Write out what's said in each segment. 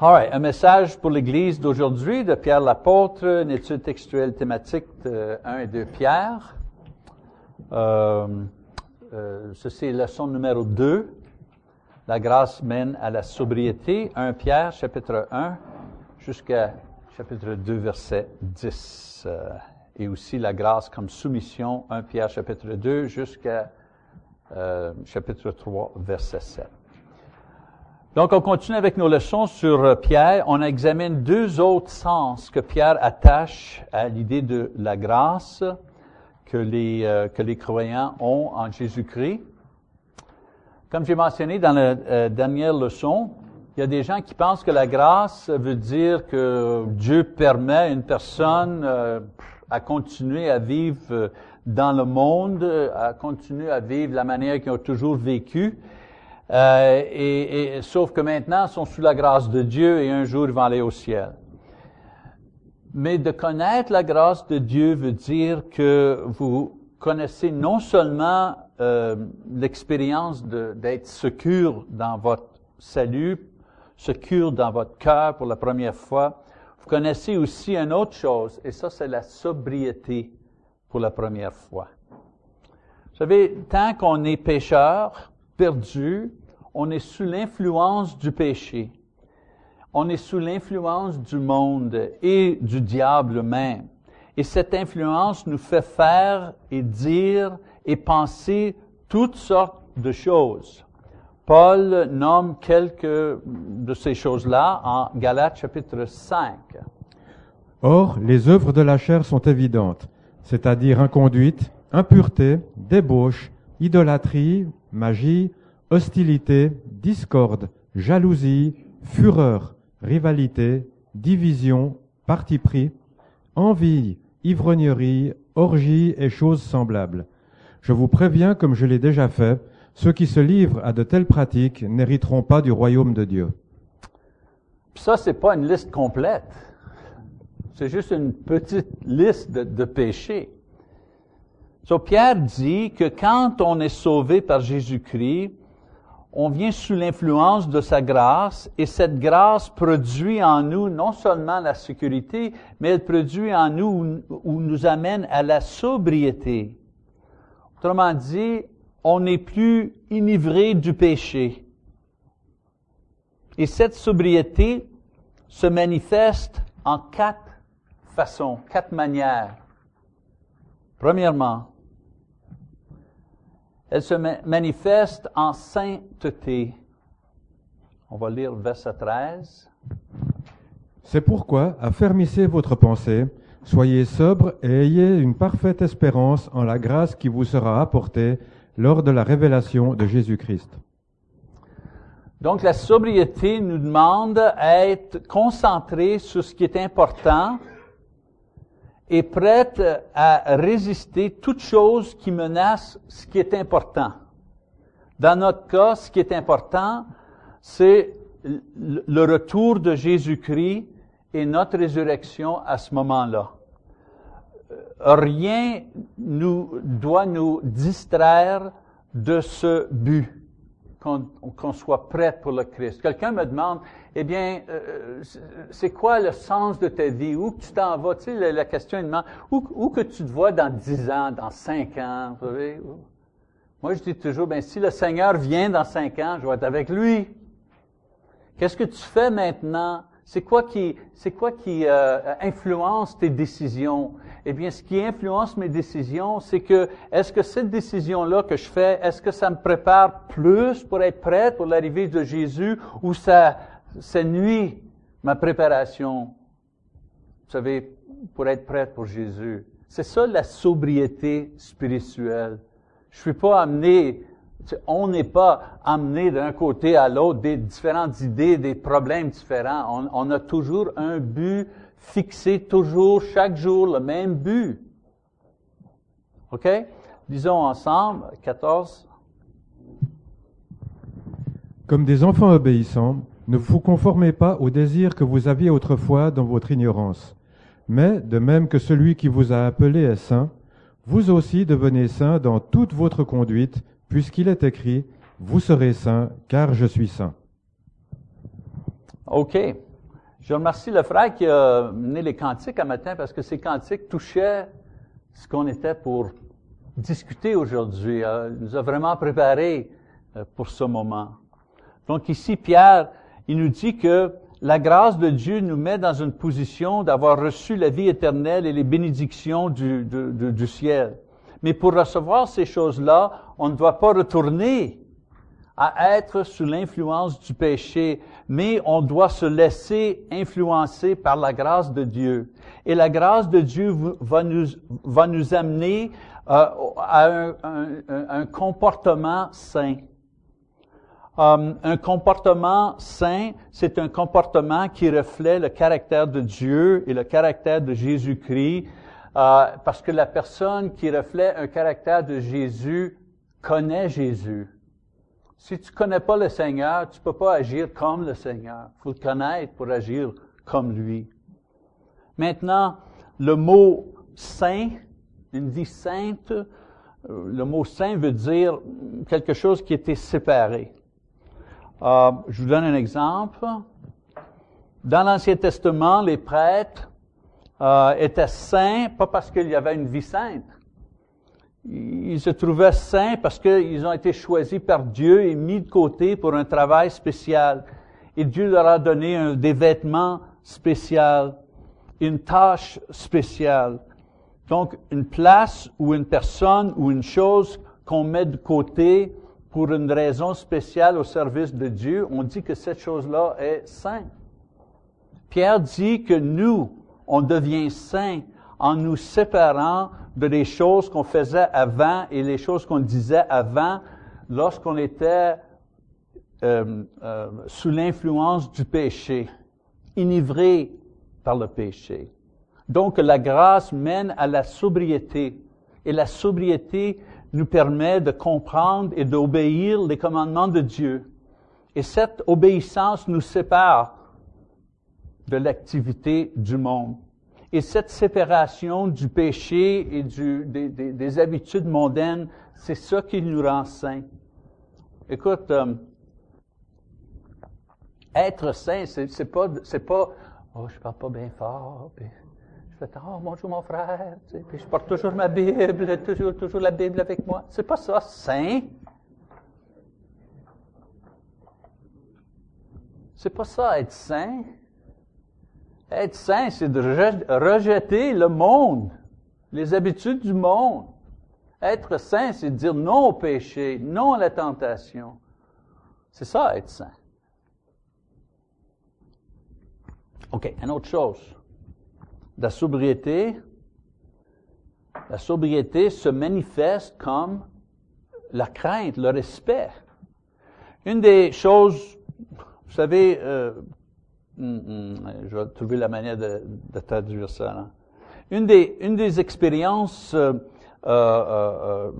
All right, un message pour l'Église d'aujourd'hui de Pierre l'apôtre, une étude textuelle thématique de 1 et 2 Pierre. Euh, euh, ceci est leçon numéro 2. La grâce mène à la sobriété. 1 Pierre, chapitre 1, jusqu'à chapitre 2, verset 10. Euh, et aussi la grâce comme soumission. 1 Pierre, chapitre 2, jusqu'à euh, chapitre 3, verset 7. Donc, on continue avec nos leçons sur euh, Pierre. On examine deux autres sens que Pierre attache à l'idée de la grâce que les, euh, que les croyants ont en Jésus-Christ. Comme j'ai mentionné dans la euh, dernière leçon, il y a des gens qui pensent que la grâce veut dire que Dieu permet à une personne à continuer à vivre dans le monde, à continuer à vivre la manière qu'ils ont toujours vécu. Euh, et, sauf que maintenant, ils sont sous la grâce de Dieu et un jour, ils vont aller au ciel. Mais de connaître la grâce de Dieu veut dire que vous connaissez non seulement euh, l'expérience d'être secure dans votre salut, secure dans votre cœur pour la première fois, vous connaissez aussi une autre chose, et ça, c'est la sobriété pour la première fois. Vous savez, tant qu'on est pécheur, perdu, on est sous l'influence du péché. On est sous l'influence du monde et du diable même. Et cette influence nous fait faire et dire et penser toutes sortes de choses. Paul nomme quelques de ces choses-là en Galates chapitre 5. Or, les œuvres de la chair sont évidentes, c'est-à-dire inconduite, impureté, débauche, idolâtrie, magie, hostilité, discorde, jalousie, fureur, rivalité, division, parti pris, envie, ivrognerie, orgie et choses semblables. Je vous préviens, comme je l'ai déjà fait, ceux qui se livrent à de telles pratiques n'hériteront pas du royaume de Dieu. Ça, c'est pas une liste complète. C'est juste une petite liste de, péchés. So, Pierre dit que quand on est sauvé par Jésus-Christ, on vient sous l'influence de sa grâce et cette grâce produit en nous non seulement la sécurité, mais elle produit en nous ou nous amène à la sobriété. Autrement dit, on n'est plus enivré du péché. Et cette sobriété se manifeste en quatre façons, quatre manières. Premièrement, elle se manifeste en sainteté. On va lire verset 13. C'est pourquoi affermissez votre pensée, soyez sobre et ayez une parfaite espérance en la grâce qui vous sera apportée lors de la révélation de Jésus-Christ. Donc la sobriété nous demande à être concentré sur ce qui est important est prête à résister toute chose qui menace ce qui est important. Dans notre cas, ce qui est important, c'est le retour de Jésus-Christ et notre résurrection à ce moment-là. Rien nous doit nous distraire de ce but qu'on soit prêt pour le Christ. Quelqu'un me demande, eh bien, euh, c'est quoi le sens de ta vie? Où tu t'en vas? Tu sais, la, question, il demande, où, où, que tu te vois dans dix ans, dans cinq ans? Moi, je dis toujours, ben, si le Seigneur vient dans cinq ans, je vais être avec lui. Qu'est-ce que tu fais maintenant? C'est quoi qui, c'est quoi qui euh, influence tes décisions? Eh bien, ce qui influence mes décisions, c'est que est-ce que cette décision-là que je fais, est-ce que ça me prépare plus pour être prêt pour l'arrivée de Jésus ou ça, ça nuit ma préparation? Vous savez, pour être prêt pour Jésus? C'est ça la sobriété spirituelle. Je suis pas amené on n'est pas amené d'un côté à l'autre des différentes idées, des problèmes différents. On, a toujours un but fixé, toujours, chaque jour, le même but. OK? Disons ensemble, 14. Comme des enfants obéissants, ne vous conformez pas aux désirs que vous aviez autrefois dans votre ignorance. Mais, de même que celui qui vous a appelé est saint, vous aussi devenez saint dans toute votre conduite, puisqu'il est écrit, Vous serez saints, car je suis saint. OK. Je remercie le frère qui a mené les cantiques un matin parce que ces cantiques touchaient ce qu'on était pour discuter aujourd'hui. Euh, il nous a vraiment préparé euh, pour ce moment. Donc ici, Pierre, il nous dit que la grâce de Dieu nous met dans une position d'avoir reçu la vie éternelle et les bénédictions du, ciel. Mais pour recevoir ces choses-là, on ne doit pas retourner à être sous l'influence du péché, mais on doit se laisser influencer par la grâce de Dieu. Et la grâce de Dieu va nous, va nous amener euh, à un, comportement sain. Un comportement sain, c'est un comportement qui reflète le caractère de Dieu et le caractère de Jésus-Christ, euh, parce que la personne qui reflète un caractère de Jésus connaît Jésus. Si tu connais pas le Seigneur, tu peux pas agir comme le Seigneur. Il faut le connaître pour agir comme lui. Maintenant, le mot saint, une vie sainte, euh, le mot saint veut dire quelque chose qui était séparé. Euh, je vous donne un exemple. Dans l'Ancien Testament, les prêtres euh, étaient saints, pas parce qu'il y avait une vie sainte, ils se trouvaient saints parce qu'ils ont été choisis par Dieu et mis de côté pour un travail spécial. Et Dieu leur a donné des vêtements spéciaux, une tâche spéciale. Donc, une place ou une personne ou une chose qu'on met de côté pour une raison spéciale au service de Dieu, on dit que cette chose-là est sainte. Pierre dit que nous, on devient saints en nous séparant de les choses qu'on faisait avant et les choses qu'on disait avant lorsqu'on était euh, euh, sous l'influence du péché, enivré par le péché. Donc la grâce mène à la sobriété et la sobriété nous permet de comprendre et d'obéir les commandements de Dieu. Et cette obéissance nous sépare de l'activité du monde. Et cette séparation du péché et des, des, des, habitudes mondaines, c'est ça qui nous rend saints. Écoute, euh, être saint, c'est, pas, c'est pas, oh, je parle pas bien fort, je fais, oh, bonjour mon frère, puis je porte toujours ma Bible, toujours, toujours la Bible avec moi. C'est pas ça, saint. C'est pas ça, être saint. Être saint, c'est de rejeter le monde, les habitudes du monde. Être saint, c'est dire non au péché, non à la tentation. C'est ça, être saint. OK, une autre chose. La sobriété, la sobriété se manifeste comme la crainte, le respect. Une des choses, vous savez, euh, je vais trouver la manière de, traduire ça. Une des, une des expériences euh, euh, euh,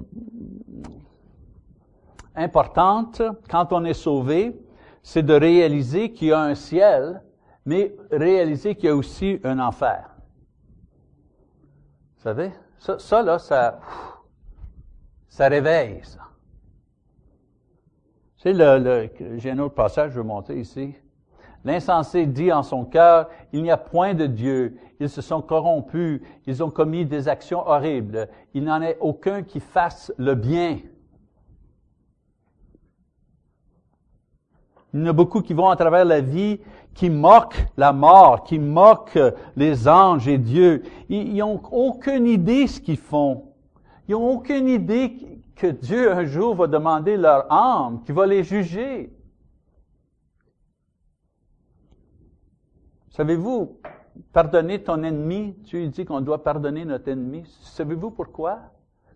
importantes quand on est sauvé, c'est de réaliser qu'il y a un ciel, mais réaliser qu'il y a aussi un enfer. Vous savez? Ça, ça là, ça, ça réveille, ça. Sais, le, le, j'ai un autre passage, je vais monter ici. L'insensé dit en son cœur, il n'y a point de Dieu, ils se sont corrompus, ils ont commis des actions horribles, il n'en est aucun qui fasse le bien. Il y en a beaucoup qui vont à travers la vie, qui moquent la mort, qui moquent les anges et Dieu. Ils n'ont aucune idée ce qu'ils font. Ils n'ont aucune idée que Dieu un jour va demander leur âme, qu'il va les juger. Savez-vous, pardonner ton ennemi, tu dis qu'on doit pardonner notre ennemi. Savez-vous pourquoi?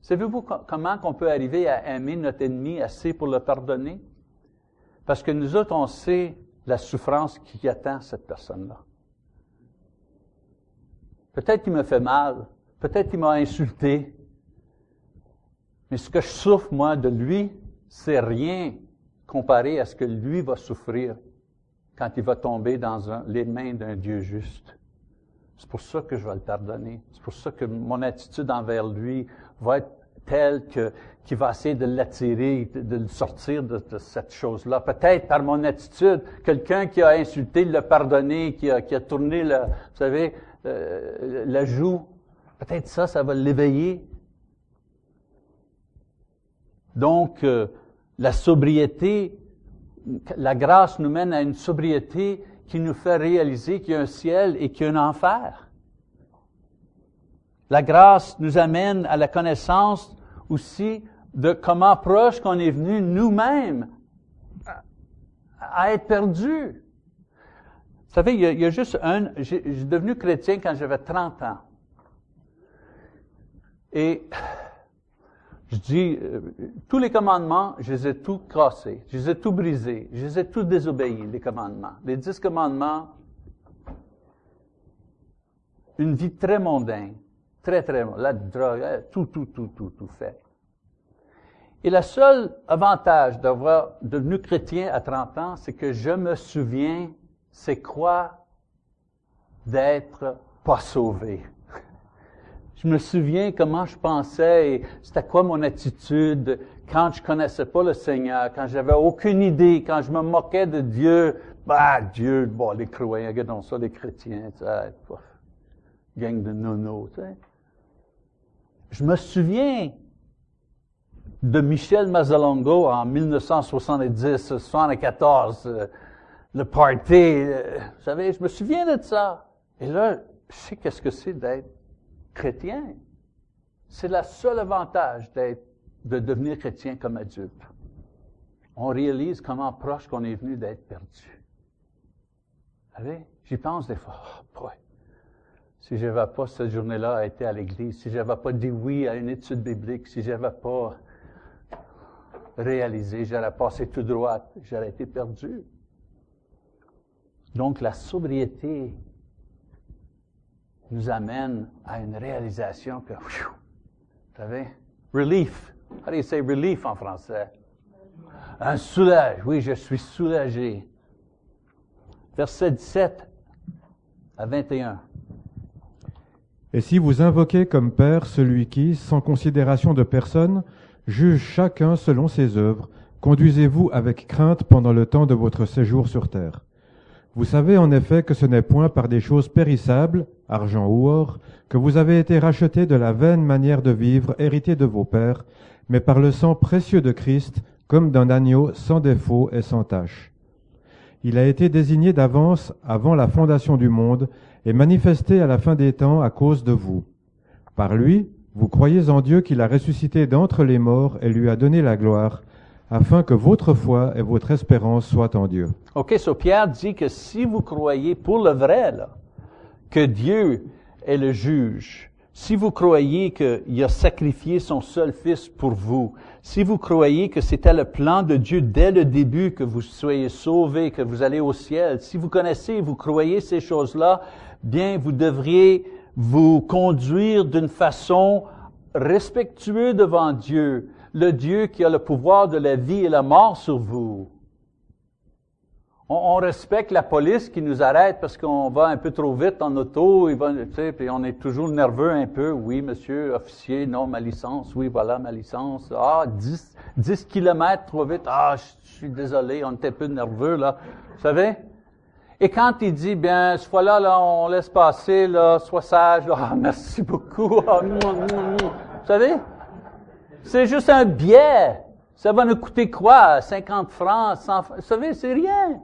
Savez-vous comment on peut arriver à aimer notre ennemi assez pour le pardonner? Parce que nous autres, on sait la souffrance qui attend cette personne-là. Peut-être qu'il me fait mal, peut-être qu'il m'a insulté, mais ce que je souffre, moi, de lui, c'est rien comparé à ce que lui va souffrir quand il va tomber dans les mains d'un Dieu juste. C'est pour ça que je vais le pardonner. C'est pour ça que mon attitude envers lui va être tel que, qui va essayer de l'attirer, de, le sortir de, cette chose-là. Peut-être par mon attitude, quelqu'un qui a insulté, le pardonner, qui a, qui a tourné, vous savez, euh, la joue. Peut-être ça, ça va l'éveiller. Donc, euh, la sobriété, la grâce nous mène à une sobriété qui nous fait réaliser qu'il y a un ciel et qu'il y a un enfer. La grâce nous amène à la connaissance aussi de comment proche qu'on est venu nous-mêmes à être perdus. Vous savez, il y a, juste un... J'ai devenu chrétien quand j'avais 30 ans. Et je dis, euh, tous les commandements, je les ai tous cassés, je les ai tous brisés, je les ai tous désobéis, les commandements. Les dix commandements, une vie très mondaine, très, très, la drogue, euh, tout, tout, tout, tout, tout fait. Et le seul avantage d'avoir devenu chrétien à 30 ans, c'est que je me souviens c'est quoi d'être pas sauvé. Je me souviens comment je pensais et c'était quoi mon attitude quand je connaissais pas le Seigneur, quand j'avais aucune idée, quand je me moquais de Dieu. Bah, Dieu, bon, les croyants, regardons ça, les chrétiens, sais, gang de nono, tu sais. Je me souviens de Michel Mazzalongo en 1970, 74, le party. Euh, vous savez, je me souviens de ça. Et là, je sais qu'est-ce que c'est d'être chrétien. C'est le seul avantage de devenir chrétien comme adulte. On réalise comment proche qu'on est venu d'être perdu. Savez, j'y pense des fois. Oh, si je n'avais pas cette journée-là été à l'église, si je n'avais pas dit oui à une étude biblique, si je n'avais pas réalisé, j'aurais passé tout droit, j'aurais été perdu. Donc la sobriété nous amène à une réalisation que, vous savez, relief. How do you say relief en français? Un soulage. Oui, je suis soulagé. Verset 17 à 21. Et si vous invoquez comme Père celui qui, sans considération de personne, juge chacun selon ses œuvres, conduisez-vous avec crainte pendant le temps de votre séjour sur terre. Vous savez en effet que ce n'est point par des choses périssables, argent ou or, que vous avez été rachetés de la vaine manière de vivre héritée de vos pères, mais par le sang précieux de Christ, comme d'un agneau sans défaut et sans tache. Il a été désigné d'avance avant la fondation du monde et manifesté à la fin des temps à cause de vous. Par lui, vous croyez en Dieu qu'il a ressuscité d'entre les morts et lui a donné la gloire, afin que votre foi et votre espérance soient en Dieu. OK, so Pierre dit que si vous croyez pour le vrai, là, que Dieu est le juge, si vous croyez qu'il a sacrifié son seul fils pour vous, si vous croyez que c'était le plan de Dieu dès le début que vous soyez sauvés, que vous allez au ciel, si vous connaissez, vous croyez ces choses-là, bien, vous devriez vous conduire d'une façon respectueuse devant Dieu, le Dieu qui a le pouvoir de la vie et la mort sur vous. On, respecte la police qui nous arrête parce qu'on va un peu trop vite en auto, puis on est toujours nerveux un peu. Oui, monsieur, officier, non, ma licence. Oui, voilà ma licence. Ah, 10, 10 kilomètres trop vite. Ah, je, suis désolé, on était un peu nerveux, là. Vous savez? Et quand il dit, bien, ce fois-là, là, on laisse passer, là, sois sage, ah, merci beaucoup. Ah, vous savez? C'est juste un billet. Ça va nous coûter quoi? 50 francs, 100 francs. Vous savez, c'est rien.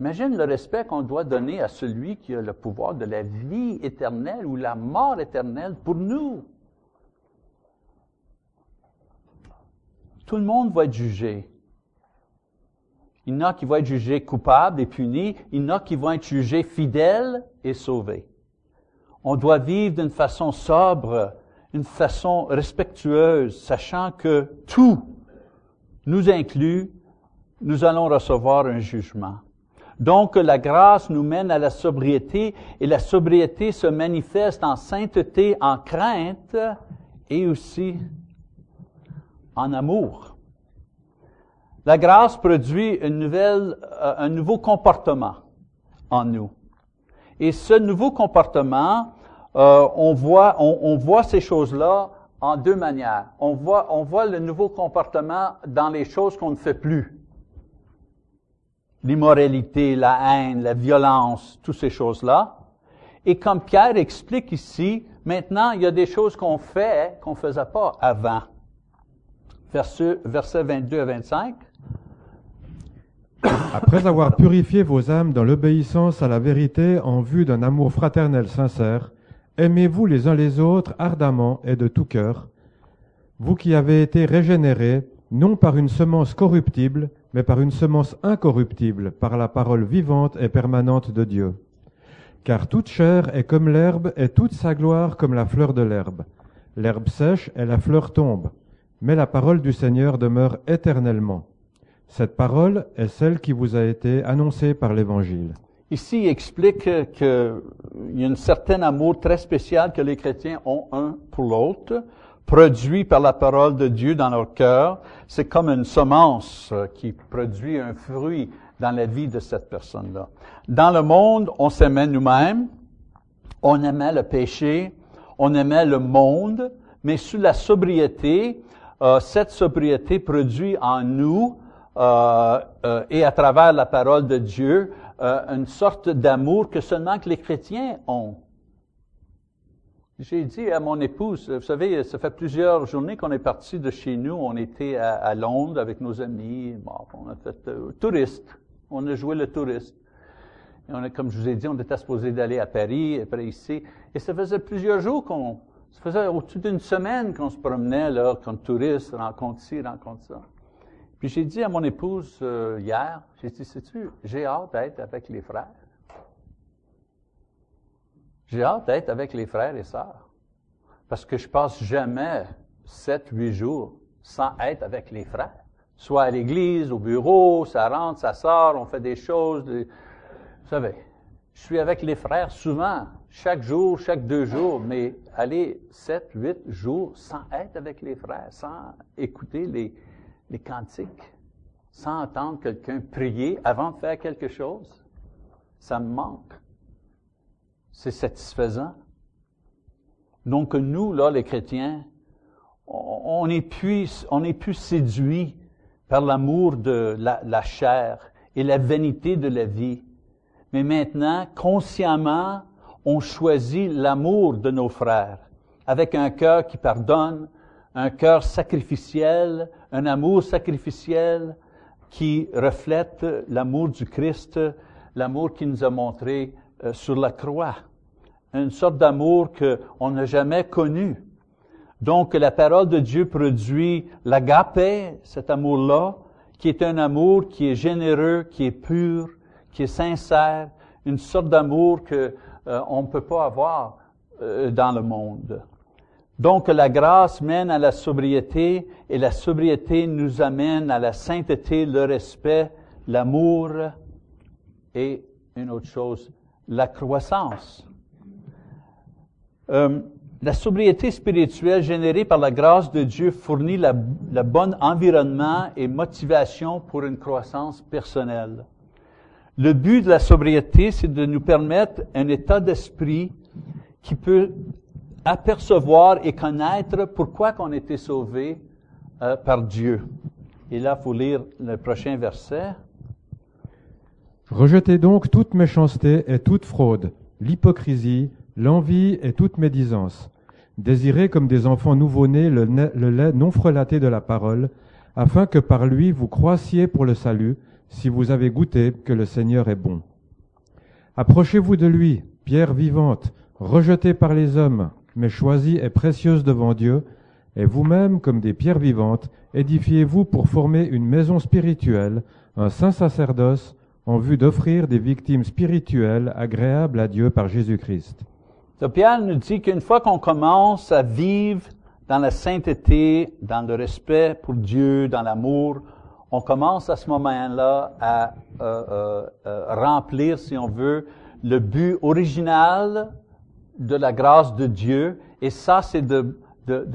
Imagine le respect qu'on doit donner à celui qui a le pouvoir de la vie éternelle ou la mort éternelle pour nous. Tout le monde va être jugé. Il y en a qui vont être jugés coupables et punis. Il y en a qui vont être jugés fidèles et sauvés. On doit vivre d'une façon sobre, une façon respectueuse, sachant que tout nous inclut, nous allons recevoir un jugement. Donc la grâce nous mène à la sobriété et la sobriété se manifeste en sainteté, en crainte et aussi en amour. La grâce produit une nouvelle, euh, un nouveau comportement en nous. Et ce nouveau comportement euh, on, voit, on, voit ces choses-là en deux manières. On voit, on voit le nouveau comportement dans les choses qu'on ne fait plus. L'immoralité, la haine, la violence, toutes ces choses-là. Et comme Pierre explique ici, maintenant, il y a des choses qu'on fait qu'on ne faisait pas avant. Verset, versets 22 à 25. Après avoir purifié vos âmes dans l'obéissance à la vérité en vue d'un amour fraternel sincère, aimez-vous les uns les autres ardemment et de tout cœur, vous qui avez été régénérés, non par une semence corruptible, mais par une semence incorruptible, par la parole vivante et permanente de Dieu. Car toute chair est comme l'herbe et toute sa gloire comme la fleur de l'herbe. L'herbe sèche et la fleur tombe, mais la parole du Seigneur demeure éternellement. Cette parole est celle qui vous a été annoncée par l'Évangile. Ici, il explique qu'il y a un certain amour très spécial que les chrétiens ont un pour l'autre, produit par la parole de Dieu dans leur cœur. C'est comme une semence euh, qui produit un fruit dans la vie de cette personne-là. Dans le monde, on s'aimait nous-mêmes, on aimait le péché, on aimait le monde, mais sous la sobriété, euh, cette sobriété produit en nous euh, et à travers la parole de Dieu une sorte d'amour que seulement que les chrétiens ont. J'ai dit à mon épouse, vous savez, ça fait plusieurs journées qu'on est parti de chez nous. On était à, Londres avec nos amis. Bon, on a fait euh, touriste. On a joué le touriste. Et on a, comme je vous ai dit, on était supposé d'aller à Paris, après ici. Et ça faisait plusieurs jours qu'on, ça faisait au-dessus d'une semaine qu'on se promenait là, comme touriste, rencontre ci, rencontre ça. Puis j'ai dit à mon épouse euh, hier, j'ai dit, sais-tu, j'ai hâte d'être avec les frères. J'ai hâte d'être avec les frères et sœurs. Parce que je passe jamais sept, huit jours sans être avec les frères. Soit à l'église, au bureau, ça rentre, ça sort, on fait des choses. Vous savez, je suis avec les frères souvent, chaque jour, chaque deux jours, mais aller sept, huit jours sans être avec les frères, sans écouter les, les cantiques, sans entendre quelqu'un prier avant de faire quelque chose, ça me manque c'est satisfaisant. Donc nous, là, les chrétiens, on est plus, est plus séduits par l'amour de la, la, chair et la vanité de la vie. Mais maintenant, consciemment, on choisit l'amour de nos frères avec un cœur qui pardonne, un cœur sacrificiel, un amour sacrificiel qui reflète l'amour du Christ, l'amour qu'il nous a montré euh, sur la croix une sorte d'amour qu'on n'a jamais connu. Donc, la parole de Dieu produit l'agapé, cet amour-là, qui est un amour qui est généreux, qui est pur, qui est sincère, une sorte d'amour que euh, on ne peut pas avoir euh, dans le monde. Donc, la grâce mène à la sobriété et la sobriété nous amène à la sainteté, le respect, l'amour et une autre chose, la croissance. Euh, la sobriété spirituelle générée par la grâce de Dieu fournit le bon environnement et motivation pour une croissance personnelle. Le but de la sobriété, c'est de nous permettre un état d'esprit qui peut apercevoir et connaître pourquoi qu'on a été sauvé euh, par Dieu. Et là, il faut lire le prochain verset. Rejetez donc toute méchanceté et toute fraude, l'hypocrisie, l'envie et toute médisance. Désirez comme des enfants nouveau-nés le, lait non frelaté de la parole, afin que par lui vous croissiez pour le salut, si vous avez goûté que le Seigneur est bon. Approchez-vous de lui, pierre vivante, rejetée par les hommes, mais choisie et précieuse devant Dieu, et vous-même, comme des pierres vivantes, édifiez-vous pour former une maison spirituelle, un saint sacerdoce, en vue d'offrir des victimes spirituelles agréables à Dieu par Jésus-Christ. Donc Pierre nous dit qu'une fois qu'on commence à vivre dans la sainteté, dans le respect pour Dieu, dans l'amour, on commence à ce moment-là à euh, euh, euh, remplir, si on veut, le but original de la grâce de Dieu. Et ça, c'est de, de,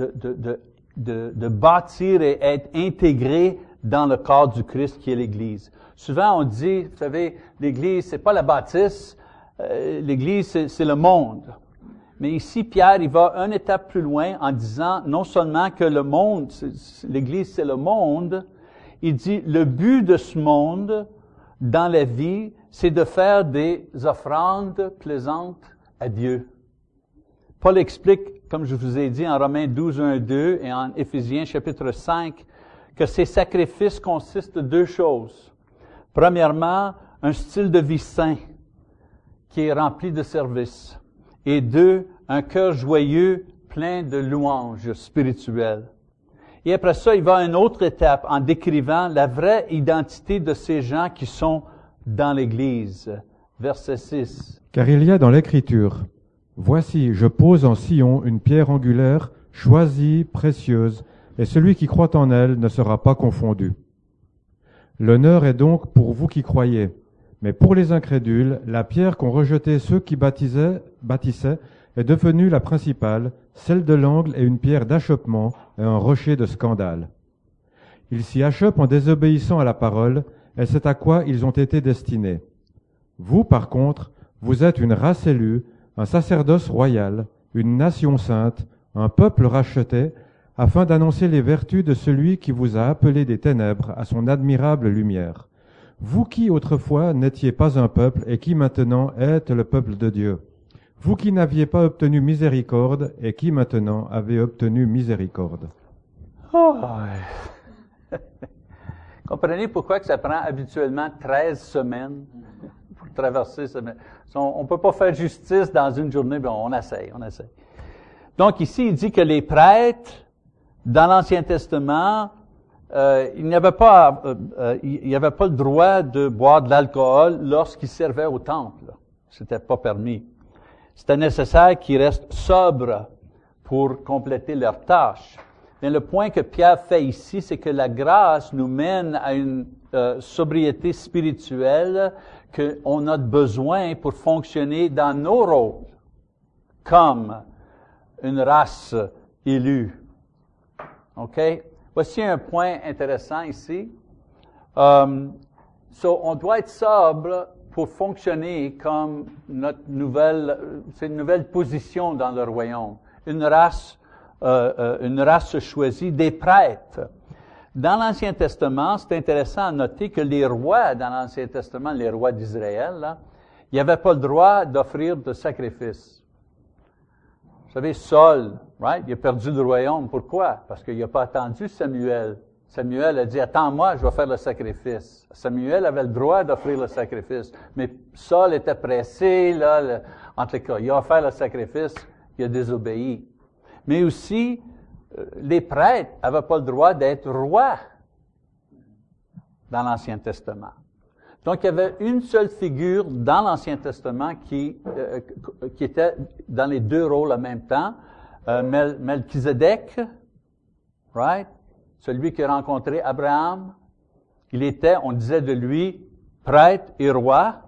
de, de, bâtir et être intégré dans le corps du Christ qui est l'Église. Souvent, on dit, vous savez, l'Église, c'est pas la bâtisse, l'Église, c'est le monde. Mais ici, Pierre, il va une étape plus loin en disant non seulement que le monde, l'Église, c'est le monde, il dit le but de ce monde dans la vie, c'est de faire des offrandes plaisantes à Dieu. Paul explique, comme je vous ai dit en Romains 12, 1, 2 et en Éphésiens chapitre 5, que ces sacrifices consistent de deux choses. Premièrement, un style de vie saint qui est rempli de service. Et deux, un cœur joyeux plein de louanges spirituelles. Et après ça, il va à une autre étape en décrivant la vraie identité de ces gens qui sont dans l'Église. Verset 6. Car il y a dans l'Écriture, Voici, je pose en Sion une pierre angulaire, choisie, précieuse, et celui qui croit en elle ne sera pas confondu. L'honneur est donc pour vous qui croyez. Mais pour les incrédules, la pierre qu'ont rejetée ceux qui baptisaient, bâtissaient est devenue la principale, celle de l'angle est une pierre d'achoppement et un rocher de scandale. Ils s'y achoppent en désobéissant à la parole, et c'est à quoi ils ont été destinés. Vous, par contre, vous êtes une race élue, un sacerdoce royal, une nation sainte, un peuple racheté, afin d'annoncer les vertus de celui qui vous a appelé des ténèbres à son admirable lumière. Vous qui autrefois n'étiez pas un peuple et qui maintenant êtes le peuple de Dieu. Vous qui n'aviez pas obtenu miséricorde et qui maintenant avez obtenu miséricorde. Oh. Comprenez pourquoi que ça prend habituellement 13 semaines pour traverser ce... On ne peut pas faire justice dans une journée, mais on essaye, on essaye. Donc ici, il dit que les prêtres, dans l'Ancien Testament, euh, il n'y pas, euh, euh, il pas le droit de boire de l'alcool lorsqu'ils servaient au temple. C'était pas permis. C'était nécessaire qu'ils restent sobres pour compléter leur tâche. Mais le point que Pierre fait ici, c'est que la grâce nous mène à une euh, sobriété spirituelle qu'on a besoin pour fonctionner dans nos rôles comme une race élue. OK? Voici un point intéressant ici. Um, so, on doit être sobre pour fonctionner comme notre nouvelle, c'est nouvelle position dans le royaume. Une race, euh, euh, une race choisie des prêtres. Dans l'Ancien Testament, c'est intéressant à noter que les rois dans l'Ancien Testament, les rois d'Israël, ils n'avaient pas le droit d'offrir de sacrifices. Vous savez, Saul, right, il a perdu le royaume. Pourquoi? Parce qu'il n'a pas attendu Samuel. Samuel a dit, attends-moi, je vais faire le sacrifice. Samuel avait le droit d'offrir le sacrifice. Mais Saul était pressé, là, entre les cas. Il a offert le sacrifice, il a désobéi. Mais aussi, euh, les prêtres n'avaient pas le droit d'être rois dans l'Ancien Testament. Donc, il y avait une seule figure dans l'Ancien Testament qui, euh, qui était dans les deux rôles en même temps. Euh, Melchizedek, right? Celui qui a rencontré Abraham. Il était, on disait de lui, prêtre et roi.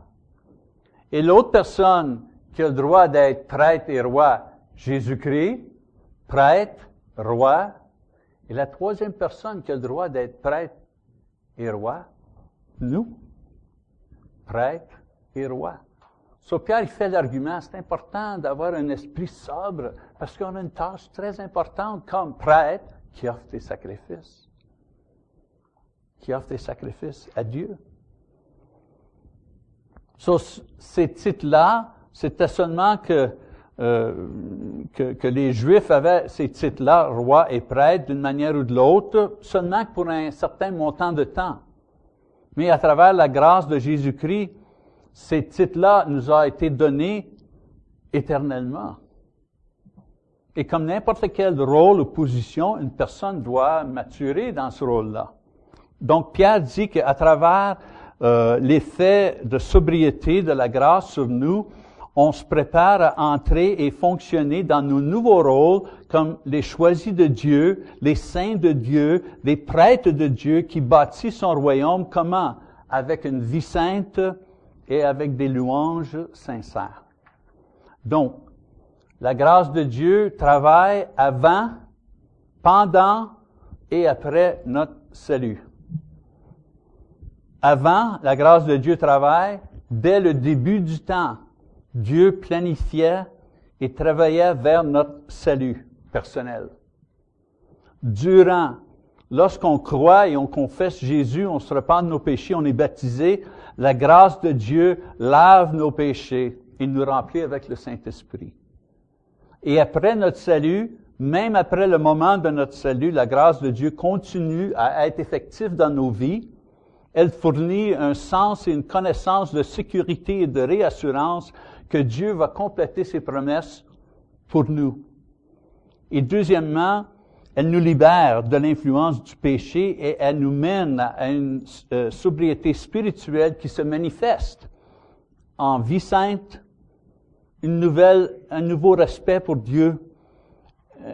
Et l'autre personne qui a le droit d'être prêtre et roi, Jésus-Christ, prêtre roi. Et la troisième personne qui a le droit d'être prêtre et roi, nous, prêtre et roi. So Pierre, il fait l'argument, c'est important d'avoir un esprit sobre parce qu'on a une tâche très importante comme prêtre qui offre des sacrifices. Qui offre des sacrifices à Dieu. Ces titres-là, c'était seulement que euh, que, que, les Juifs avaient ces titres-là, roi et prêtre, d'une manière ou de l'autre, seulement pour un certain montant de temps. Mais à travers la grâce de Jésus-Christ, ces titres-là nous ont été donnés éternellement. Et comme n'importe quel rôle ou position, une personne doit maturer dans ce rôle-là. Donc Pierre dit qu'à travers euh, l'effet de sobriété de la grâce sur nous, on se prépare à entrer et fonctionner dans nos nouveaux rôles comme les choisis de Dieu, les saints de Dieu, les prêtres de Dieu qui bâtissent son royaume. Comment? Avec une vie sainte et avec des louanges sincères. Donc, la grâce de Dieu travaille avant, pendant et après notre salut. Avant, la grâce de Dieu travaille dès le début du temps Dieu planifiait et travaillait vers notre salut personnel. Durant, lorsqu'on croit et on confesse Jésus, on se repent de nos péchés, on est baptisé, la grâce de Dieu lave nos péchés et nous remplit avec le Saint-Esprit. Et après notre salut, même après le moment de notre salut, la grâce de Dieu continue à être effective dans nos vies. Elle fournit un sens et une connaissance de sécurité et de réassurance que Dieu va compléter ses promesses pour nous. Et deuxièmement, elle nous libère de l'influence du péché et elle nous mène à une euh, sobriété spirituelle qui se manifeste en vie sainte, une nouvelle, un nouveau respect pour Dieu,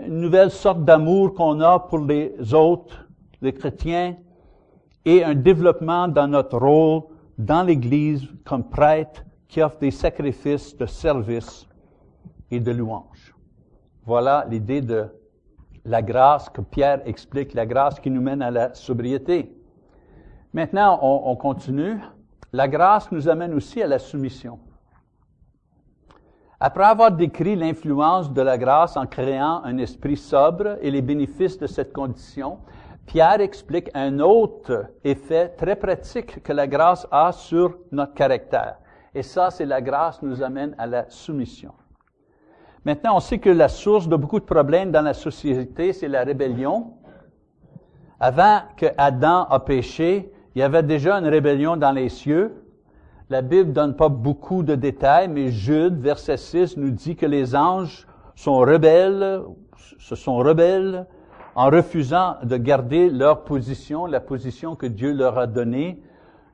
une nouvelle sorte d'amour qu'on a pour les autres, les chrétiens, et un développement dans notre rôle dans l'Église comme prêtre qui offre des sacrifices de service et de louange. Voilà l'idée de la grâce que Pierre explique, la grâce qui nous mène à la sobriété. Maintenant, on, on continue. La grâce nous amène aussi à la soumission. Après avoir décrit l'influence de la grâce en créant un esprit sobre et les bénéfices de cette condition, Pierre explique un autre effet très pratique que la grâce a sur notre caractère. Et ça, c'est la grâce nous amène à la soumission. Maintenant, on sait que la source de beaucoup de problèmes dans la société, c'est la rébellion. Avant que Adam a péché, il y avait déjà une rébellion dans les cieux. La Bible donne pas beaucoup de détails, mais Jude, verset 6, nous dit que les anges sont rebelles, se sont rebelles en refusant de garder leur position, la position que Dieu leur a donnée.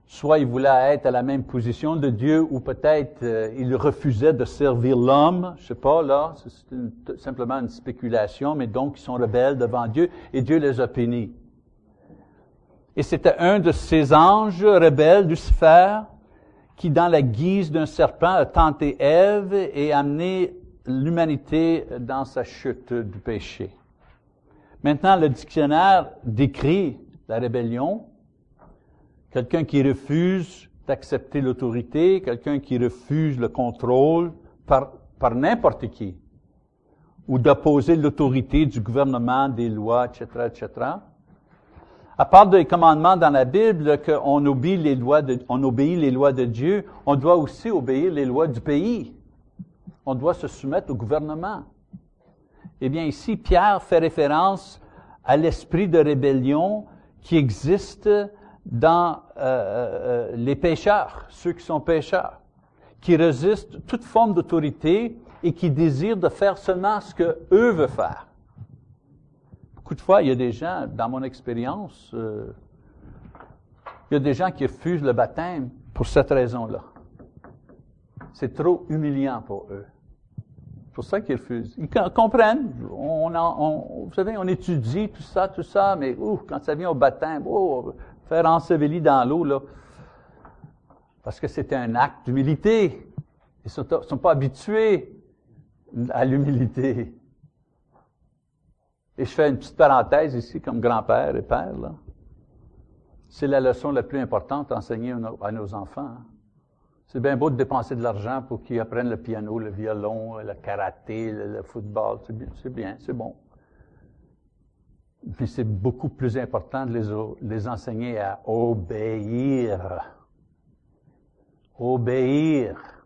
Soit ils voulaient être à la même position de Dieu, ou peut-être euh, ils refusaient de servir l'homme. Je sais pas, là, c'est simplement une spéculation, mais donc ils sont rebelles devant Dieu, et Dieu les a punis. Et c'était un de ces anges rebelles, Lucifer, qui, dans la guise d'un serpent, a tenté Ève et amené l'humanité dans sa chute du péché. Maintenant, le dictionnaire décrit la rébellion, quelqu'un qui refuse d'accepter l'autorité, quelqu'un qui refuse le contrôle par, par n'importe qui, ou d'opposer l'autorité du gouvernement, des lois, etc., etc. À part des commandements dans la Bible qu'on obéit les lois de, on Dieu, on doit aussi obéir les lois du pays. On doit se soumettre au gouvernement. Eh bien, ici, Pierre fait référence à l'esprit de rébellion qui existe dans euh, euh, les pécheurs, ceux qui sont pécheurs, qui résistent toute forme d'autorité et qui désirent de faire seulement ce que eux veulent faire. Beaucoup de fois, il y a des gens, dans mon expérience, euh, il y a des gens qui refusent le baptême pour cette raison-là. C'est trop humiliant pour eux. C'est pour ça qu'ils refusent. Ils comprennent. On, vous savez, on étudie tout ça, tout ça, mais ouf, quand ça vient au baptême, oh, faire ensevelir dans l'eau, là, parce que c'est un acte d'humilité. Ils ne sont pas habitués à l'humilité. Et je fais une petite parenthèse ici comme grand-père et père. Là. C'est la leçon la plus importante à enseigner à nos enfants. Hein. C'est bien beau de dépenser de l'argent pour qu'ils apprennent le piano, le violon, le karaté, le, football. C'est bien, c'est bon. Mais c'est beaucoup plus important de les, les enseigner à obéir. Obéir.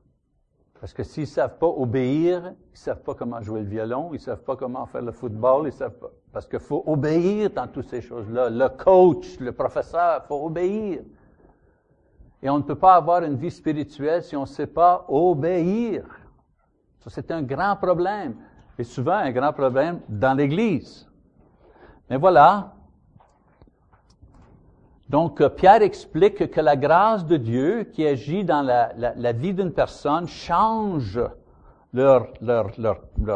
Parce que s'ils savent pas obéir, ils savent pas comment jouer le violon, ils savent pas comment faire le football, ils savent pas. Parce qu'il faut obéir dans toutes ces choses-là. Le coach, le professeur, faut obéir. Et on ne peut pas avoir une vie spirituelle si on ne sait pas obéir. Ça, c'est un grand problème. Et souvent un grand problème dans l'Église. Mais voilà, donc, euh, Pierre explique que la grâce de Dieu qui agit dans la, vie d'une personne change leur,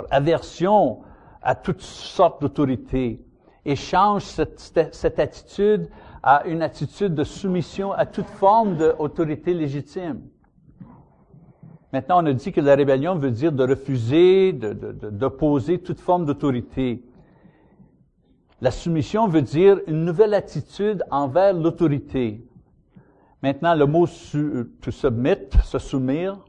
aversion à toutes sortes d'autorités et change cette, attitude à une attitude de soumission à toute forme d'autorité légitime. Maintenant, on a dit que la rébellion veut dire de refuser, d'opposer toute forme d'autorité. La soumission veut dire une nouvelle attitude envers l'autorité. Maintenant, le mot to submit, se soumettre,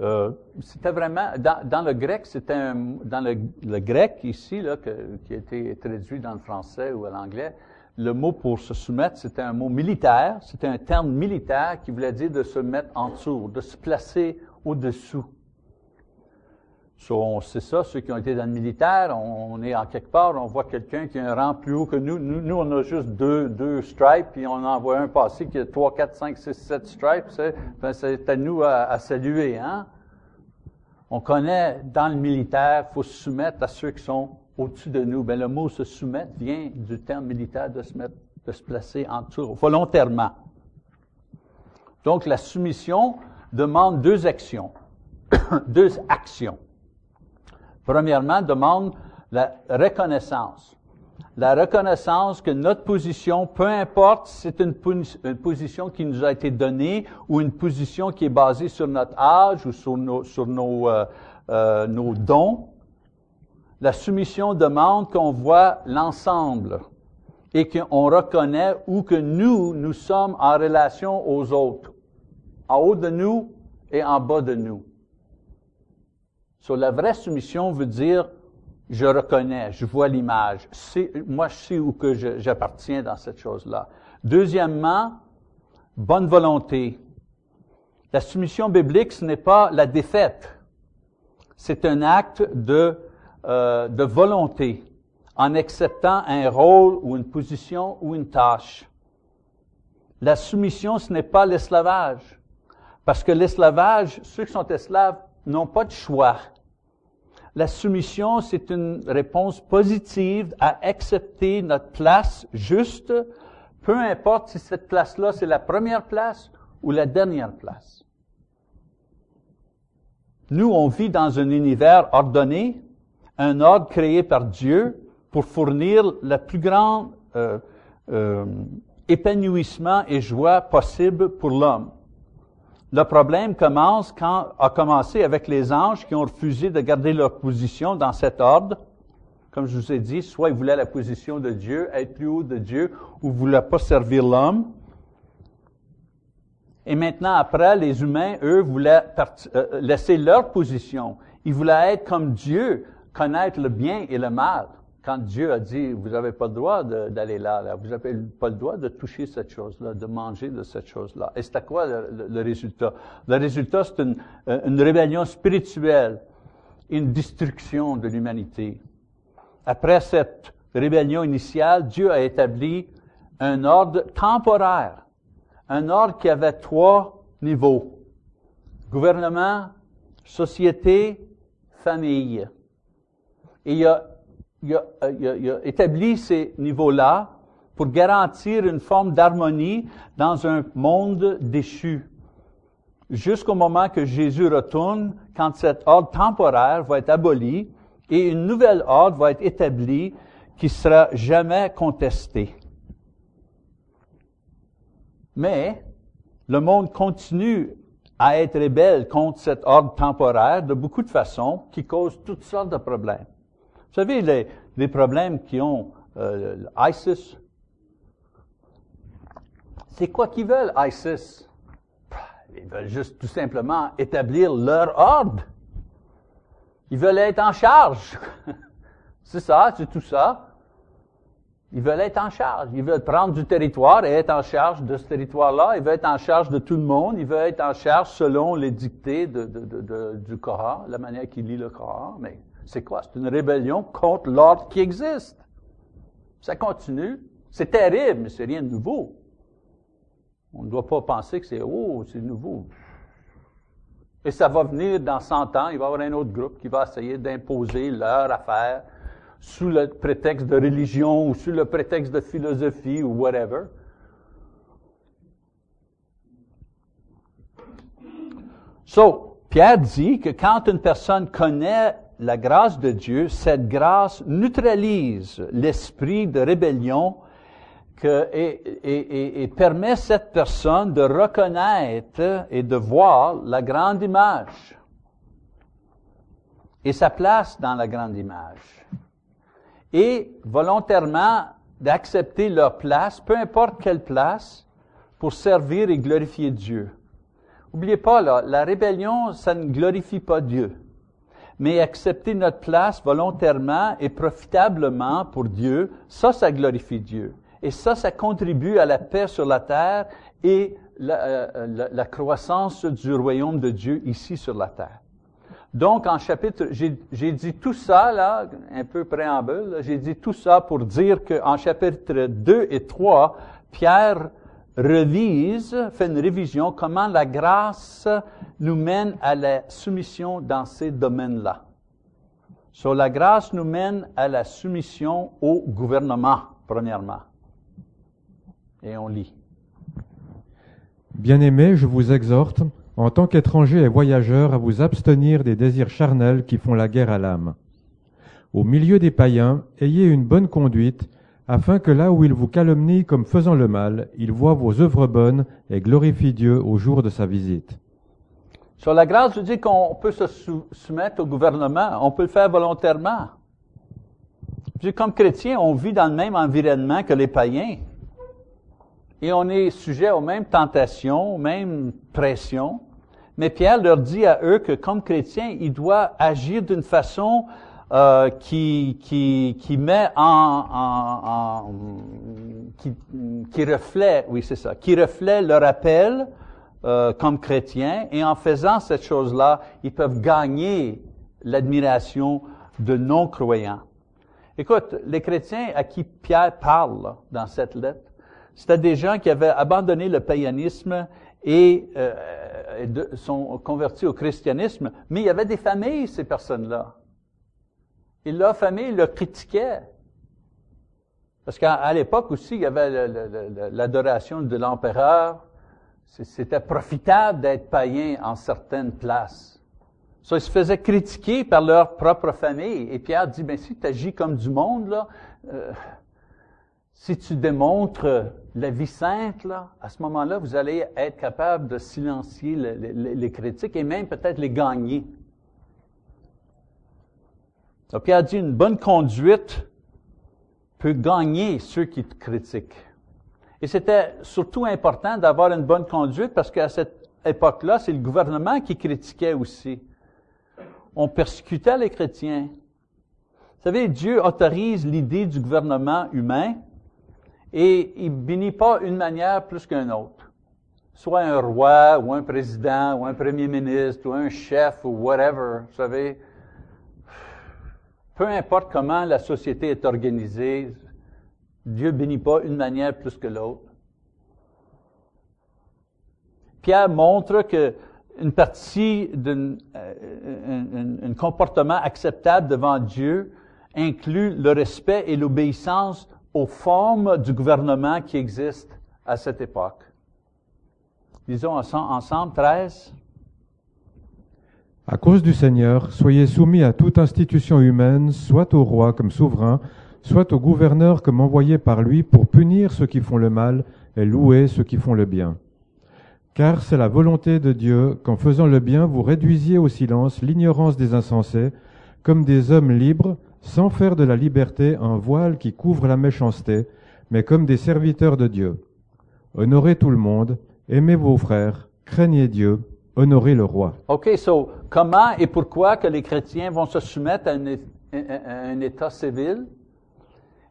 Euh, c'était vraiment, dans, le grec, c'était un, dans le, grec ici, là, qui a été traduit dans le français ou à l'anglais, le mot pour se soumettre, c'était un mot militaire, c'était un terme militaire qui voulait dire de se mettre en dessous, de se placer au-dessous. So, c'est ça, ceux qui ont été dans le militaire, on, est en quelque part, on voit quelqu'un qui a un rang plus haut que nous. Nous, on a juste deux, deux stripes, puis on en voit un passer qui a trois, quatre, cinq, six, sept stripes. C'est, ben, à nous à, saluer, hein? On connaît dans le militaire, il faut se soumettre à ceux qui sont au-dessus de nous. Ben, le mot se soumettre vient du terme militaire de se mettre, de se placer en dessous, volontairement. Donc, la soumission demande deux actions. deux actions. Premièrement, demande la reconnaissance. La reconnaissance que notre position, peu importe si c'est une, position qui nous a été donnée ou une position qui est basée sur notre âge ou sur euh, euh, nos dons, la soumission demande qu'on voit l'ensemble et qu'on reconnaît où que nous, nous sommes en relation aux autres, en haut de nous et en bas de nous. So, la vraie soumission veut dire, je reconnais, je vois l'image. Moi, je sais où que j'appartiens dans cette chose-là. Deuxièmement, bonne volonté. La soumission biblique, ce n'est pas la défaite. C'est un acte de, euh, de volonté en acceptant un rôle ou une position ou une tâche. La soumission, ce n'est pas l'esclavage. Parce que l'esclavage, ceux qui sont esclaves n'ont pas de choix. La soumission, c'est une réponse positive à accepter notre place juste, peu importe si cette place-là, c'est la première place ou la dernière place. Nous, on vit dans un univers ordonné, un ordre créé par Dieu pour fournir le plus grand euh, euh, épanouissement et joie possible pour l'homme. Le problème commence quand a commencé avec les anges qui ont refusé de garder leur position dans cet ordre. Comme je vous ai dit, soit ils voulaient la position de Dieu, être plus haut de Dieu, ou ne voulaient pas servir l'homme. Et maintenant, après, les humains, eux, voulaient euh, laisser leur position. Ils voulaient être comme Dieu, connaître le bien et le mal quand Dieu a dit, vous n'avez pas le droit d'aller là, vous n'avez pas le droit de toucher cette chose-là, de manger de cette chose-là. Et c'était quoi le, résultat? Le résultat, c'est une, une, rébellion spirituelle, une destruction de l'humanité. Après cette rébellion initiale, Dieu a établi un ordre temporaire, un ordre qui avait trois niveaux. Gouvernement, société, famille. Et il y a il a, il, a, établi ces niveaux-là pour garantir une forme d'harmonie dans un monde déchu. Jusqu'au moment que Jésus retourne, quand cet ordre temporaire va être aboli et une nouvelle ordre va être établie qui sera jamais contestée. Mais le monde continue à être rebelle contre cet ordre temporaire de beaucoup de façons qui causent toutes sortes de problèmes. Vous savez, les, les problèmes qui ont euh, ISIS, c'est quoi qu'ils veulent, ISIS? Ils veulent juste tout simplement établir leur ordre. Ils veulent être en charge. c'est ça, c'est tout ça. Ils veulent être en charge. Ils veulent prendre du territoire et être en charge de ce territoire-là. Ils veulent être en charge de tout le monde. Ils veulent être en charge selon les dictées de, du Coran, la manière qu'ils lit le Coran. Mais c'est quoi? C'est une rébellion contre l'ordre qui existe. Ça continue. C'est terrible, mais c'est rien de nouveau. On ne doit pas penser que c'est, oh, c'est nouveau. Et ça va venir dans 100 ans, il va y avoir un autre groupe qui va essayer d'imposer leur affaire sous le prétexte de religion ou sous le prétexte de philosophie ou whatever. So, Pierre dit que quand une personne connaît la grâce de Dieu, cette grâce neutralise l'esprit de rébellion et, et, permet cette personne de reconnaître et de voir la grande image et sa place dans la grande image. Et volontairement d'accepter leur place, peu importe quelle place, pour servir et glorifier Dieu. Oubliez pas, là, la rébellion, ça ne glorifie pas Dieu. Mais accepter notre place volontairement et profitablement pour Dieu, ça, ça glorifie Dieu. Et ça, ça contribue à la paix sur la terre et la, euh, croissance du royaume de Dieu ici sur la terre. Donc, en chapitre, j'ai dit tout ça, là, un peu préambule, j'ai dit tout ça pour dire qu'en chapitre 2 et 3, Pierre revise, fait une révision, comment la grâce nous mène à la soumission dans ces domaines-là. So, la grâce nous mène à la soumission au gouvernement, premièrement. Et on lit. Bien-aimés, je vous exhorte, en tant qu'étrangers et voyageurs, à vous abstenir des désirs charnels qui font la guerre à l'âme. Au milieu des païens, ayez une bonne conduite, afin que là où ils vous calomnient comme faisant le mal, ils voient vos œuvres bonnes et glorifient Dieu au jour de sa visite. Sur la grâce, je dis qu'on peut se soumettre au gouvernement, on peut le faire volontairement. comme chrétien, on vit dans le même environnement que les païens. Et on est sujet aux mêmes tentations, aux mêmes pressions. Mais Pierre leur dit à eux que comme chrétien, il doit agir d'une façon euh, qui, qui, qui met en, en, en qui, qui reflète, oui c'est ça, qui reflète leur appel euh, comme chrétien. Et en faisant cette chose-là, ils peuvent gagner l'admiration de non-croyants. Écoute, les chrétiens à qui Pierre parle dans cette lettre, c'était des gens qui avaient abandonné le païanisme et euh, sont convertis au christianisme, mais il y avait des familles, ces personnes-là. Et leur famille le critiquait. Parce qu'à l'époque aussi, il y avait l'adoration de l'empereur. C'était profitable d'être païen en certaines places. Ça, ils se faisaient critiquer par leur propre famille. Et Pierre dit, ben si tu agis comme du monde, là, euh, si tu démontres la vie sainte, là, à ce moment-là, vous allez être capable de silencier les critiques et même peut-être les gagner. Donc, Pierre dit une bonne conduite peut gagner ceux qui te critiquent. Et c'était surtout important d'avoir une bonne conduite parce qu'à cette époque-là, c'est le gouvernement qui critiquait aussi. On persécutait les chrétiens. Vous savez, Dieu autorise l'idée du gouvernement humain et il bénit pas une manière plus qu'une autre. Soit un roi, ou un président, ou un premier ministre, ou un chef, ou whatever, vous savez. Peu importe comment la société est organisée, Dieu bénit pas une manière plus que l'autre. Pierre montre que une partie d'un euh, comportement acceptable devant Dieu inclut le respect et l'obéissance aux formes du gouvernement qui existent à cette époque. Disons ensemble 13. À cause du Seigneur, soyez soumis à toute institution humaine, soit au roi comme souverain, soit au gouverneur comme envoyé par lui pour punir ceux qui font le mal et louer ceux qui font le bien. Car c'est la volonté de Dieu qu'en faisant le bien, vous réduisiez au silence l'ignorance des insensés, comme des hommes libres, sans faire de la liberté un voile qui couvre la méchanceté, mais comme des serviteurs de Dieu. Honorez tout le monde, aimez vos frères, craignez Dieu, honorez le roi. Comment et pourquoi que les chrétiens vont se soumettre à un, état civil?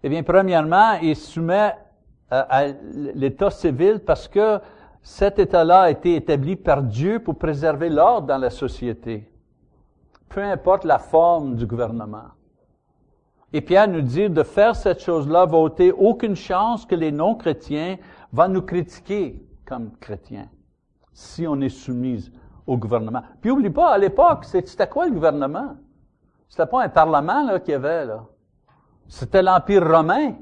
Eh bien, premièrement, ils se soumettent à l'état civil parce que cet état-là a été établi par Dieu pour préserver l'ordre dans la société. Peu importe la forme du gouvernement. Et Pierre nous dit de faire cette chose-là va ôter aucune chance que les non-chrétiens vont nous critiquer comme chrétiens si on est soumis au gouvernement. Puis oublie pas, à l'époque, c'était quoi le gouvernement? C'était pas un parlement qu'il y avait là. C'était l'Empire romain.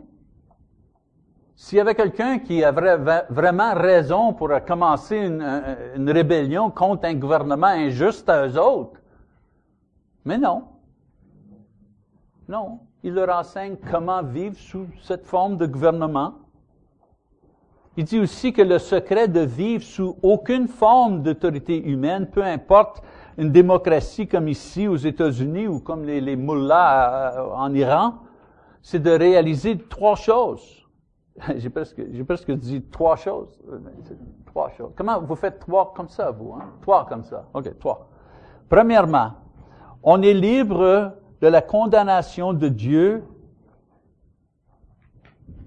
S'il y avait quelqu'un qui avait vraiment raison pour commencer une, une, rébellion contre un gouvernement injuste à eux autres, mais non. Non il leur enseigne comment vivre sous cette forme de gouvernement. Il dit aussi que le secret de vivre sous aucune forme d'autorité humaine, peu importe une démocratie comme ici aux États-Unis ou comme les, les euh, en Iran, c'est de réaliser trois choses. j'ai presque, j'ai presque dit trois choses. Trois choses. Comment vous faites trois comme ça, vous? Hein? Trois comme ça. OK, trois. Premièrement, on est libre de la condamnation de Dieu,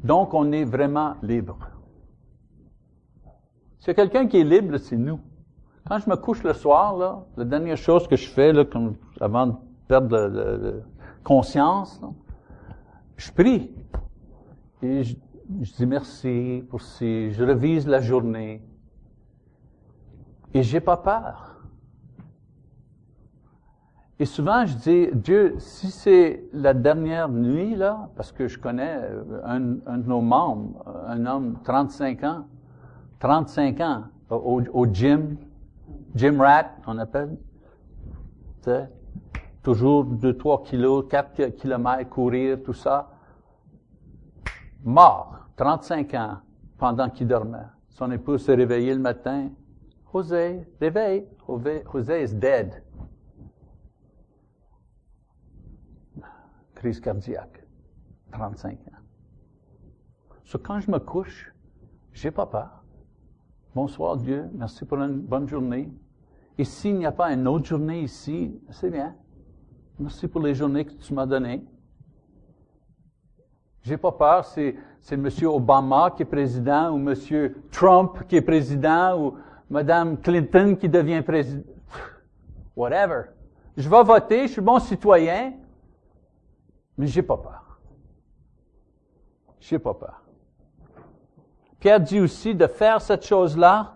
donc on est vraiment libre. C'est quelqu'un qui est libre, c'est nous. Quand je me couche le soir, la dernière chose que je fais, avant de perdre la conscience, je prie. Et je, je dis merci pour si je revise la journée. Et j'ai pas peur. Et souvent, je dis, Dieu, si c'est la dernière nuit, là, parce que je connais un, un de nos membres, un homme, 35 ans, 35 ans, au, au gym, gym rat, on appelle, toujours 2-3 kilos, 4 kilomètres, courir, tout ça. Mort. 35 ans pendant qu'il dormait. Son épouse s'est réveillée le matin. José, réveille. José is dead. Crise cardiaque. 35 ans. So, quand je me couche, j'ai pas peur. Bonsoir Dieu, merci pour une bonne journée. Et s'il n'y a pas une autre journée ici, c'est bien. Merci pour les journées que tu m'as données. J'ai pas peur, c'est, c'est M. Obama qui est président, ou M. Trump qui est président, ou Mme Clinton qui devient président. Whatever. Je vais voter, je suis bon citoyen, mais j'ai pas peur. J'ai pas peur. Pierre dit aussi de faire cette chose-là.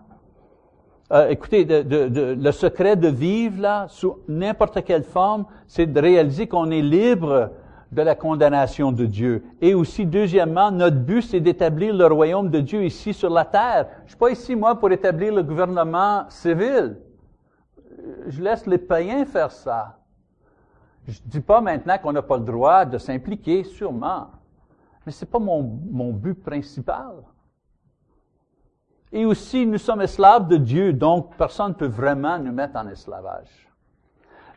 Euh, écoutez, le secret de vivre là, sous n'importe quelle forme, c'est de réaliser qu'on est libre de la condamnation de Dieu. Et aussi, deuxièmement, notre but, c'est d'établir le royaume de Dieu ici sur la terre. Je suis pas ici, moi, pour établir le gouvernement civil. Je laisse les païens faire ça. Je dis pas maintenant qu'on n'a pas le droit de s'impliquer, sûrement. Mais c'est pas mon but principal. Et aussi, nous sommes esclaves de Dieu, donc personne ne peut vraiment nous mettre en esclavage.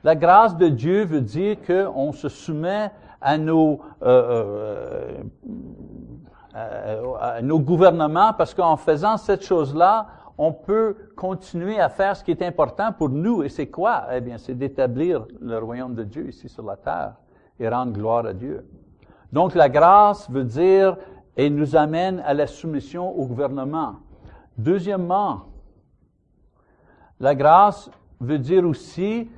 La grâce de Dieu veut dire qu'on se soumet à nos, euh, euh, à nos gouvernements parce qu'en faisant cette chose-là, on peut continuer à faire ce qui est important pour nous. Et c'est quoi? Eh bien, c'est d'établir le royaume de Dieu ici sur la terre et rendre gloire à Dieu. Donc, la grâce veut dire et nous amène à la soumission au gouvernement. Deuxièmement, la grâce veut dire aussi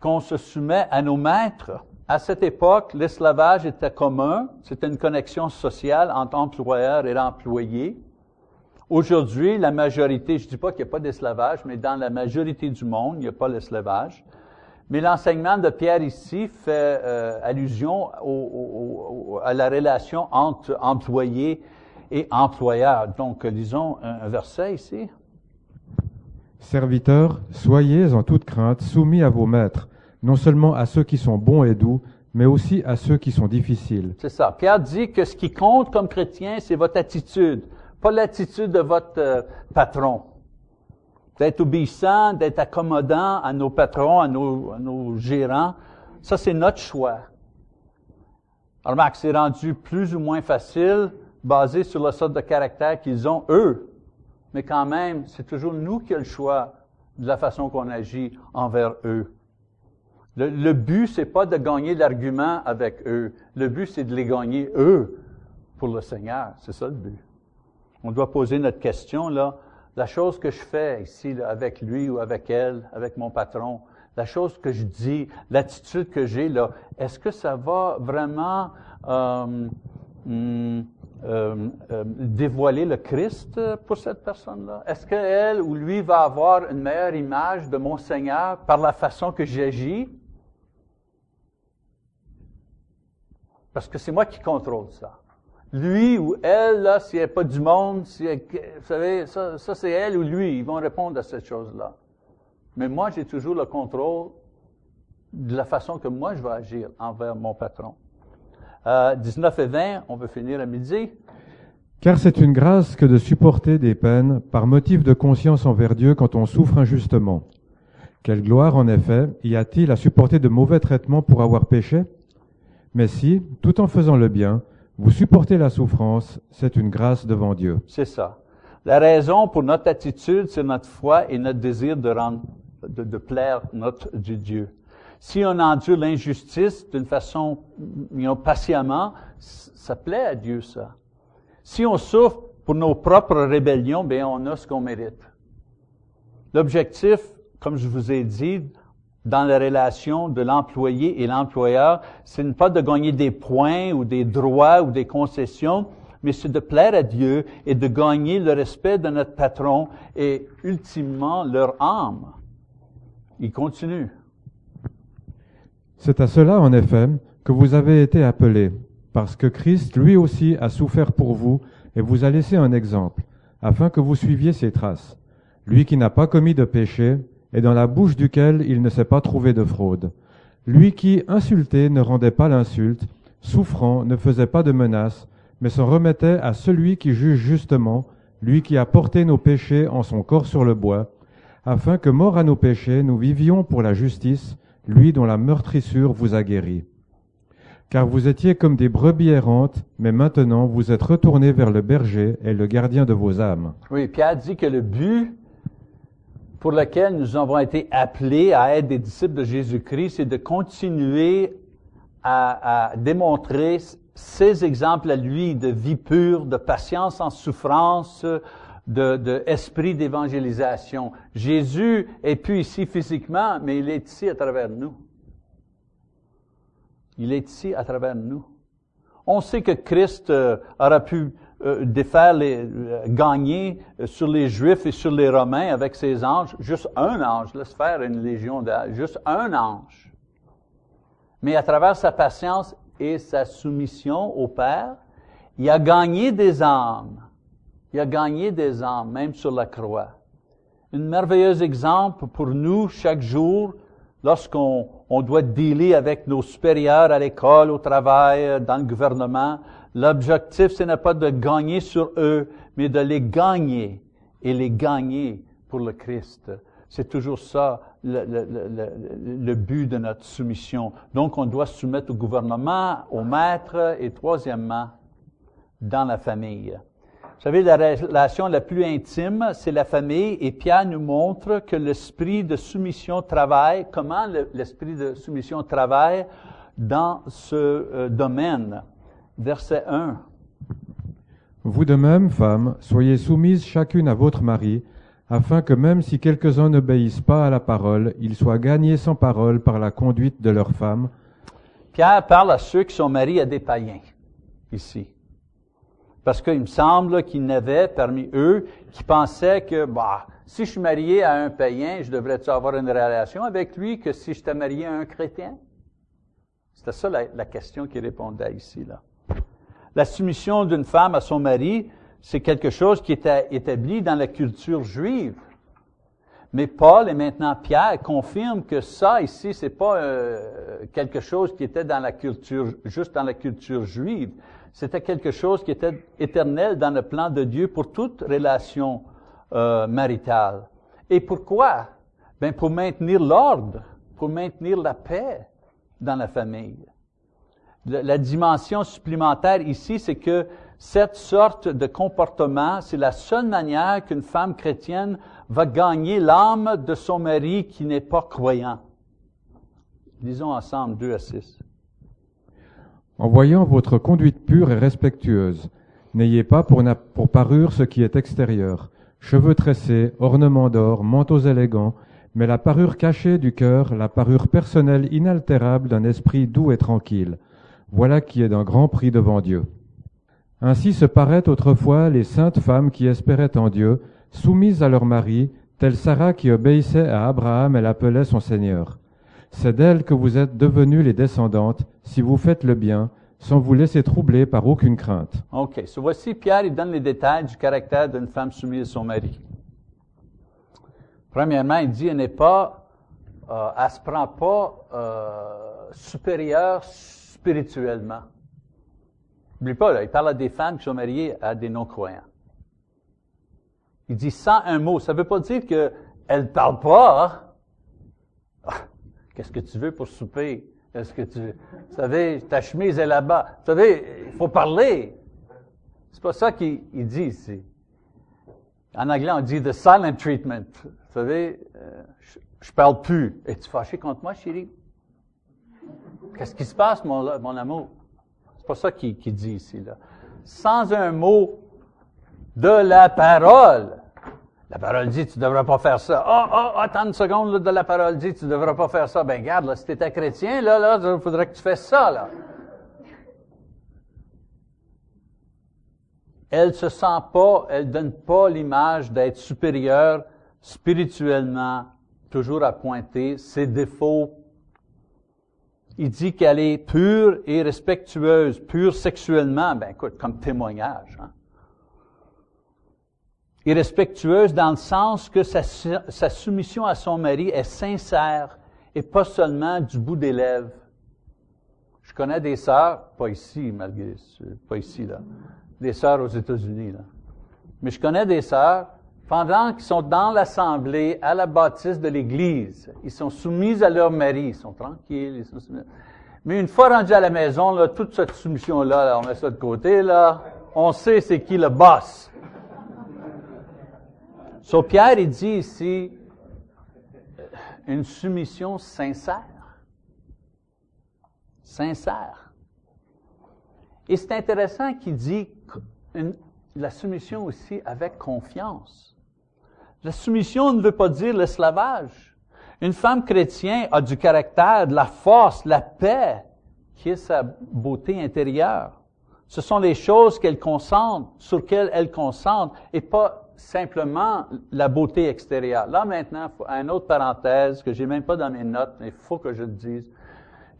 qu'on se soumet à nos maîtres. À cette époque, l'esclavage était commun, c'était une connexion sociale entre employeur et employé. Aujourd'hui, la majorité, je ne dis pas qu'il n'y a pas d'esclavage, mais dans la majorité du monde, il n'y a pas l'esclavage. Mais l'enseignement de Pierre ici fait euh, allusion à la relation entre employé et employeur. Donc, lisons un, un verset ici. Serviteurs, soyez en toute crainte soumis à vos maîtres non seulement à ceux qui sont bons et doux, mais aussi à ceux qui sont difficiles. C'est ça. Pierre dit que ce qui compte comme chrétien, c'est votre attitude, pas l'attitude de votre euh, patron. D'être obéissant, d'être accommodant à nos patrons, à nos, à nos gérants, ça c'est notre choix. Remarque, c'est rendu plus ou moins facile, basé sur la sorte de caractère qu'ils ont eux. Mais quand même, c'est toujours nous qui avons le choix de la façon qu'on agit envers eux. Le, le but, c'est pas de gagner l'argument avec eux. Le but, c'est de les gagner eux pour le Seigneur. C'est ça le but. On doit poser notre question, là. La chose que je fais ici, là, avec lui ou avec elle, avec mon patron, la chose que je dis, l'attitude que j'ai, là, est-ce que ça va vraiment euh, euh, euh, dévoiler le Christ pour cette personne-là? Est-ce qu'elle ou lui va avoir une meilleure image de mon Seigneur par la façon que j'agis? Parce que c'est moi qui contrôle ça. Lui ou elle, là, n'y a pas du monde, si vous savez, ça, ça c'est elle ou lui, ils vont répondre à cette chose-là. Mais moi, j'ai toujours le contrôle de la façon que moi je vais agir envers mon patron. Euh, 19 et 20, on veut finir à midi. Car c'est une grâce que de supporter des peines par motif de conscience envers Dieu quand on souffre injustement. Quelle gloire, en effet, y a-t-il à supporter de mauvais traitements pour avoir péché? Mais si, tout en faisant le bien, Vous supportez la souffrance, c'est une grâce devant Dieu. C'est ça. La raison pour notre attitude, c'est notre foi et notre désir de, rendre, de, de plaire notre Dieu. Si on endure l'injustice d'une façon you know, patiemment, ça plaît à Dieu, ça. Si on souffre pour nos propres rébellions, bien, on a ce qu'on mérite. L'objectif, comme je vous ai dit, dans la relation de l'employé et l'employeur, ce n'est pas de gagner des points ou des droits ou des concessions, mais c'est de plaire à Dieu et de gagner le respect de notre patron et ultimement leur âme. Il continue. C'est à cela, en effet, que vous avez été appelés, parce que Christ lui aussi a souffert pour vous et vous a laissé un exemple, afin que vous suiviez ses traces. Lui qui n'a pas commis de péché, et dans la bouche duquel il ne s'est pas trouvé de fraude. Lui qui, insulté, ne rendait pas l'insulte, souffrant, ne faisait pas de menaces, mais s'en remettait à celui qui juge justement, lui qui a porté nos péchés en son corps sur le bois, afin que, mort à nos péchés, nous vivions pour la justice, lui dont la meurtrissure vous a guéris. Car vous étiez comme des brebis errantes, mais maintenant vous êtes retournés vers le berger et le gardien de vos âmes. Oui, Pierre dit que le but pour lequel nous avons été appelés à être des disciples de Jésus-Christ, c'est de continuer à, à, démontrer ces exemples à lui de vie pure, de patience en souffrance, de, de esprit d'évangélisation. Jésus est plus ici physiquement, mais il est ici à travers nous. Il est ici à travers nous. On sait que Christ euh, aura pu euh, défaire les, euh, gagner sur les Juifs et sur les Romains avec ses anges, juste un ange, laisse faire une légion d'anges, juste un ange. Mais à travers sa patience et sa soumission au Père, il a gagné des âmes. Il a gagné des âmes, même sur la croix. Un merveilleux exemple pour nous chaque jour lorsqu'on on doit dealer avec nos supérieurs à l'école, au travail, dans le gouvernement. L'objectif, ce n'est pas de gagner sur eux, mais de les gagner et les gagner pour le Christ. C'est toujours ça le, le, le, le, but de notre soumission. Donc, on doit soumettre au gouvernement, au maître et troisièmement, dans la famille. Vous savez, la relation la plus intime, c'est la famille, et Pierre nous montre que l'esprit de soumission travaille, comment l'esprit de soumission travaille dans ce euh, domaine. Verset 1. Vous de même, femmes, soyez soumises chacune à votre mari, afin que même si quelques-uns n'obéissent pas à la parole, ils soient gagnés sans parole par la conduite de leurs femmes. Pierre parle à ceux qui sont mariés à des païens, ici. Parce qu'il me semble qu'il y en avait parmi eux qui pensaient que, bah, si je suis marié à un païen, je devrais avoir une relation avec lui que si j'étais marié à un chrétien? C'était ça la, la question qu'il répondait ici, là. La soumission d'une femme à son mari, c'est quelque chose qui était établi dans la culture juive. Mais Paul et maintenant Pierre confirment que ça ici, c'est pas euh, quelque chose qui était dans la culture, juste dans la culture juive. C'était quelque chose qui était éternel dans le plan de Dieu pour toute relation euh, maritale. Et pourquoi? Ben pour maintenir l'ordre, pour maintenir la paix dans la famille. La dimension supplémentaire ici, c'est que cette sorte de comportement, c'est la seule manière qu'une femme chrétienne va gagner l'âme de son mari qui n'est pas croyant. Disons ensemble 2 à 6. En voyant votre conduite pure et respectueuse, n'ayez pas pour, parure ce qui est extérieur, cheveux tressés, ornements d'or, manteaux élégants, mais la parure cachée du cœur, la parure personnelle inaltérable d'un esprit doux et tranquille. Voilà qui est d'un grand prix devant Dieu. Ainsi se paraient autrefois les saintes femmes qui espéraient en Dieu, soumises à leur mari, telle Sarah qui obéissait à Abraham et l'appelait son Seigneur. C'est d'elle que vous êtes devenues les descendantes, si vous faites le bien, sans vous laisser troubler par aucune crainte. OK. So voici Pierre, il donne les détails du caractère d'une femme soumise à son mari. Premièrement, il dit, elle n'est pas, euh, elle se prend pas euh, supérieure spirituellement. N'oublie pas, là, il parle à des femmes qui sont mariées à des non-croyants. Il dit sans un mot. Ça ne veut pas dire qu'elle ne parle pas. Qu'est-ce que tu veux pour souper? Est-ce que tu, vous savez, ta chemise est là-bas. Vous savez, il faut parler. C'est pas ça qu'il dit ici. En anglais, on dit the silent treatment. Vous savez, euh, je, parle plus. Es-tu fâché contre moi, chérie? Qu'est-ce qui se passe, mon, mon amour? C'est pas ça qu'il dit ici, là. Sans un mot de la parole. La parole dit, tu ne devrais pas faire ça. Oh, oh, attends une seconde, de la parole dit, tu ne devrais pas faire ça. Ben, garde, là, si tu étais chrétien, là, là, il faudrait que tu fasses ça, là. Elle se sent pas, elle donne pas l'image d'être supérieure spirituellement, toujours à pointer ses défauts. Il dit qu'elle est pure et respectueuse, pure sexuellement, ben écoute, comme témoignage. Hein? Et respectueuse dans le sens que sa, soumission à son mari est sincère et pas seulement du bout des lèvres. Je connais des sœurs, pas ici, malgré, pas ici, là, des sœurs aux États-Unis, là. Mais je connais des sœurs, pendant qu'ils sont dans l'assemblée, à la bâtisse de l'Église, ils sont soumis à leur mari, ils sont tranquilles, ils sont soumis. Mais une fois rendus à la maison, là, toute cette soumission-là, là, on met ça de côté, là, on sait c'est qui le boss. So, Pierre, il dit ici une soumission sincère. Sincère. Et c'est intéressant qu'il dit la soumission aussi avec confiance. La soumission ne veut pas dire l'esclavage. Une femme chrétienne a du caractère, de la force, la paix, qui est sa beauté intérieure. Ce sont les choses qu'elle concentre, sur lesquelles elle concentre, et pas simplement la beauté extérieure. Là maintenant, une autre parenthèse que j'ai même pas dans mes notes, mais il faut que je le dise.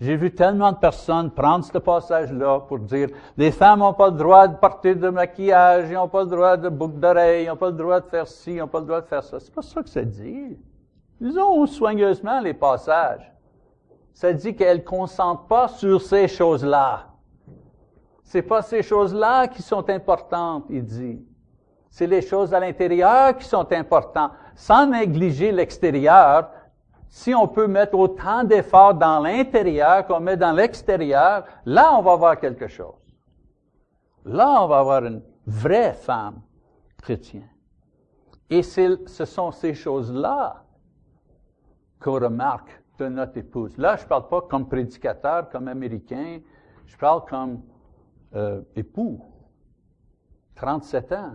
J'ai vu tellement de personnes prendre ce passage-là pour dire les femmes n'ont pas le droit de porter de maquillage, ils n'ont pas le droit de boucle d'oreilles, ils n'ont pas le droit de faire ci, ils n'ont pas le droit de faire ça. C'est pas ça que ça dit. Lisons soigneusement les passages. Ça dit qu'elles ne consentent pas sur ces choses-là. C'est pas ces choses-là qui sont importantes, il dit. C'est les choses à l'intérieur qui sont importantes. Sans négliger l'extérieur, si on peut mettre autant d'efforts dans l'intérieur qu'on met dans l'extérieur, là, on va avoir quelque chose. Là, on va avoir une vraie femme chrétienne. Et ce sont ces choses-là qu'on remarque de notre épouse. Là, je ne parle pas comme prédicateur, comme américain, je parle comme euh, époux. 37 ans.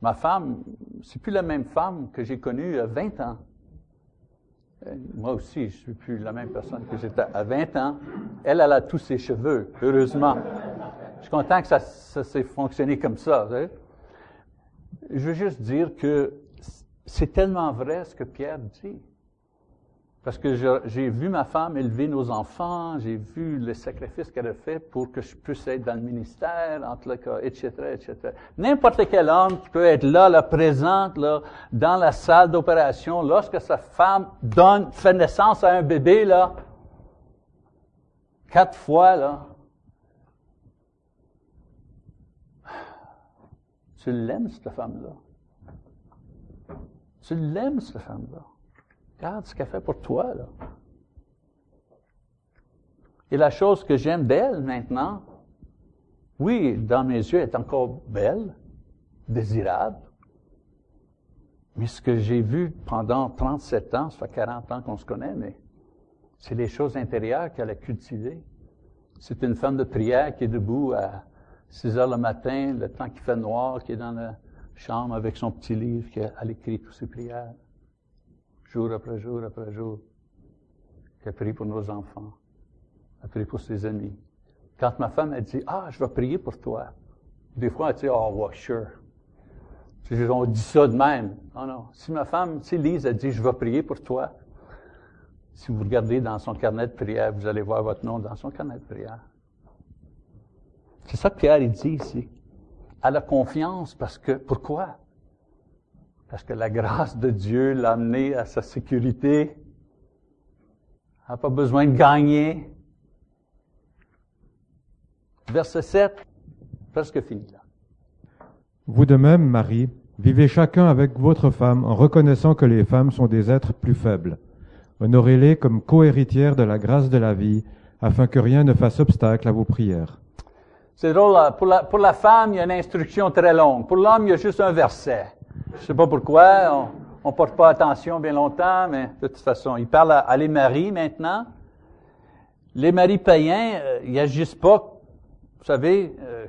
Ma femme, c'est plus la même femme que j'ai connue à 20 ans. Euh, moi aussi, je suis plus la même personne que j'étais à 20 ans. Elle, elle a tous ses cheveux, heureusement. Je suis content que ça, ça s'est fonctionné comme ça. Je veux juste dire que c'est tellement vrai ce que Pierre dit. Parce que j'ai vu ma femme élever nos enfants, j'ai vu le sacrifice qu'elle a fait pour que je puisse être dans le ministère, entre le cas, etc., etc. N'importe quel homme qui peut être là, là, présent, là, dans la salle d'opération, lorsque sa femme donne, fait naissance à un bébé, là, quatre fois, là, tu l'aimes, cette femme-là. Tu l'aimes, cette femme-là. Regarde ce qu'elle fait pour toi, là. Et la chose que j'aime d'elle maintenant, oui, dans mes yeux, elle est encore belle, désirable. Mais ce que j'ai vu pendant 37 ans, ça fait 40 ans qu'on se connaît, mais c'est les choses intérieures qu'elle a cultivées. C'est une femme de prière qui est debout à 6 heures le matin, le temps qui fait noir, qui est dans la chambre avec son petit livre, a, écrit toutes ses prières jour après jour après jour, a prié pour nos enfants, a prié pour ses amis. Quand ma femme a dit, ah, je vais prier pour toi, des fois, elle dit, oh, ouais, sure. On dit ça de même. Non, non. Si ma femme, si Lise a dit, je vais prier pour toi, si vous regardez dans son carnet de prière, vous allez voir votre nom dans son carnet de prière. C'est ça que Pierre dit ici. Elle a confiance parce que, pourquoi? Parce que la grâce de Dieu l'a amené à sa sécurité. Elle n'a pas besoin de gagner. Verset 7, presque fini là. Vous de même, Marie, vivez chacun avec votre femme en reconnaissant que les femmes sont des êtres plus faibles, Honorez-les comme co-héritières de la grâce de la vie, afin que rien ne fasse obstacle à vos prières. C'est drôle, là, pour la, pour la femme, il y a une instruction très longue. Pour l'homme, il y a juste un verset. Je sais pas pourquoi, on ne porte pas attention bien longtemps, mais de toute façon, il parle à, les maris maintenant. Les maris païens, euh, ils agissent pas, vous savez, euh,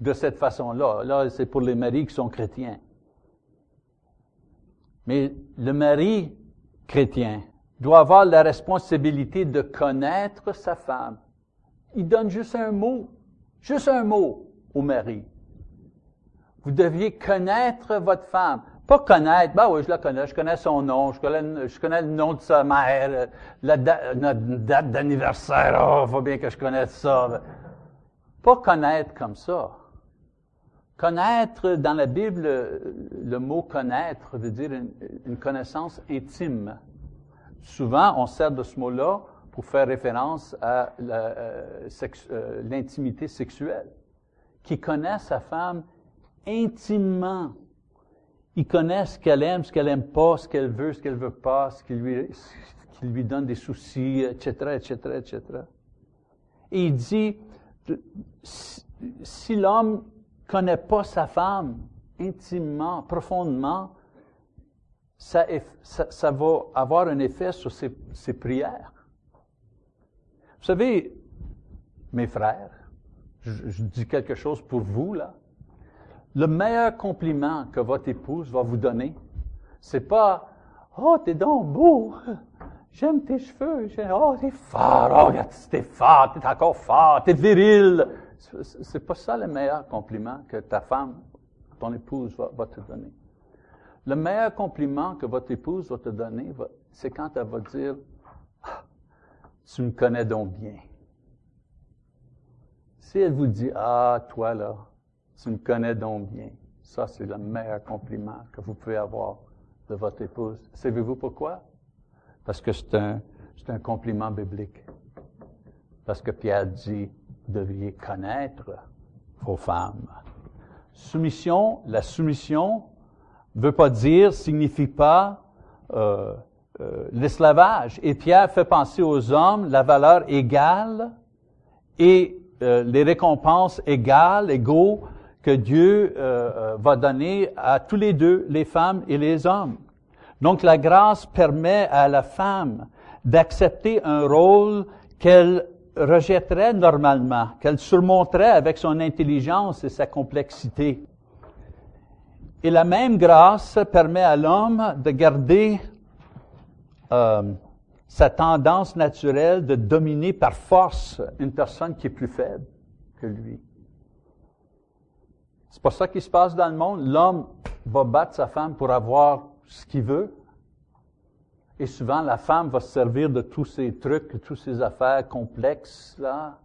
de cette façon-là. Là, c'est pour les maris qui sont chrétiens. Mais le mari chrétien doit avoir la responsabilité de connaître sa femme. Il donne juste un mot, juste un mot au mari. Vous deviez connaître votre femme. Pas connaître, bah oui, je la connais, je connais son nom, je connais, je connais le nom de sa mère, la notre date d'anniversaire, oh, faut bien que je connaisse ça. Pas connaître comme ça. Connaître, dans la Bible, le mot connaître veut dire une, connaissance intime. Souvent, on sert de ce mot-là pour faire référence à euh, euh, l'intimité sexuelle. Qui connaît sa femme intimement. Il connaît ce qu'elle aime, ce qu'elle aime pas, ce qu'elle veut, ce qu'elle veut pas, ce qui lui, qui lui donne des soucis, etc., etc., etc. Et il dit, si l'homme connaît pas sa femme intimement, profondément, ça, ça, va avoir un effet sur ses, ses prières. Vous savez, mes frères, je, je, dis quelque chose pour vous, là. Le meilleur compliment que votre épouse va vous donner, c'est pas Oh, t'es donc beau! J'aime tes cheveux! Oh, t'es fort! Oh, regarde, t'es fort! T'es encore fort! T'es viril! C'est pas ça le meilleur compliment que ta femme, ton épouse va, te donner. Le meilleur compliment que votre épouse va te donner, c'est quand elle va dire ah, Tu me connais donc bien. Si elle vous dit Ah, toi là, tu me connais donc bien, ça c'est le meilleur compliment que vous pouvez avoir de votre épouse. Savez-vous pourquoi? Parce que c'est un, c'est un compliment biblique. Parce que Pierre dit devriez connaître vos femmes. Soumission, la soumission veut pas dire, signifie pas euh, euh, l'esclavage. Et Pierre fait penser aux hommes la valeur égale et euh, les récompenses égales, égaux que Dieu euh, va donner à tous les deux, les femmes et les hommes. Donc la grâce permet à la femme d'accepter un rôle qu'elle rejetterait normalement, qu'elle surmonterait avec son intelligence et sa complexité. Et la même grâce permet à l'homme de garder euh, sa tendance naturelle de dominer par force une personne qui est plus faible que lui. C'est pas ça qui se passe dans le monde. L'homme va battre sa femme pour avoir ce qu'il veut. Et souvent, la femme va se servir de tous ces trucs, de toutes ces affaires complexes, là,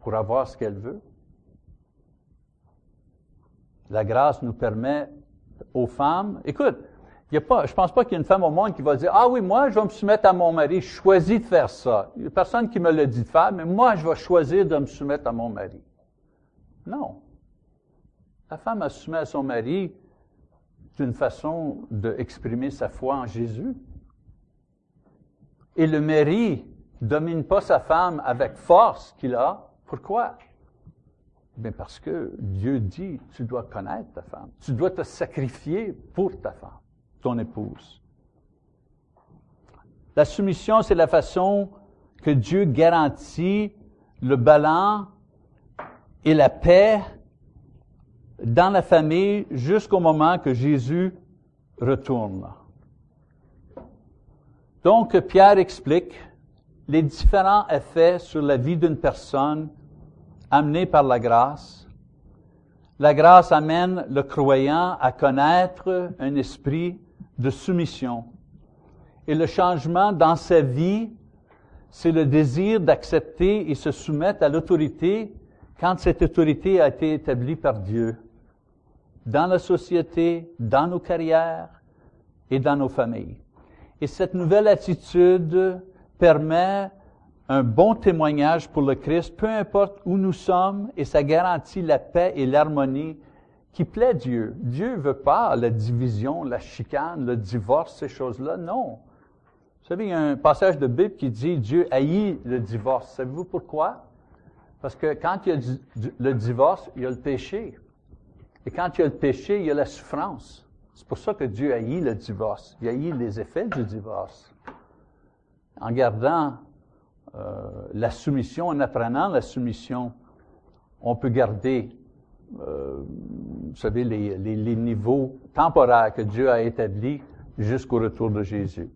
pour avoir ce qu'elle veut. La grâce nous permet aux femmes, écoute, y a pas, je pense pas qu'il y ait une femme au monde qui va dire, ah oui, moi, je vais me soumettre à mon mari, je choisis de faire ça. Il n'y a personne qui me le dit de faire, mais moi, je vais choisir de me soumettre à mon mari. Non. La femme a soumis à son mari d'une façon d'exprimer sa foi en Jésus. Et le mari domine pas sa femme avec force qu'il a. Pourquoi? Bien parce que Dieu dit, tu dois connaître ta femme. Tu dois te sacrifier pour ta femme, ton épouse. La soumission, c'est la façon que Dieu garantit le ballon et la paix dans la famille jusqu'au moment que Jésus retourne. Donc, Pierre explique les différents effets sur la vie d'une personne amenés par la grâce. La grâce amène le croyant à connaître un esprit de soumission. Et le changement dans sa vie, c'est le désir d'accepter et se soumettre à l'autorité quand cette autorité a été établie par Dieu, dans la société, dans nos carrières et dans nos familles. Et cette nouvelle attitude permet un bon témoignage pour le Christ, peu importe où nous sommes, et ça garantit la paix et l'harmonie qui plaît Dieu. Dieu veut pas la division, la chicane, le divorce, ces choses-là. Non. Vous savez, il y a un passage de Bible qui dit Dieu haït le divorce. Savez-vous pourquoi? Parce que quand il y a le divorce, il y a le péché. Et quand il y a le péché, il y a la souffrance. C'est pour ça que Dieu haït le divorce. Il haït les effets du divorce. En gardant euh, la soumission, en apprenant la soumission, on peut garder, euh, vous savez, les, les niveaux temporaires que Dieu a établis jusqu'au retour de Jésus.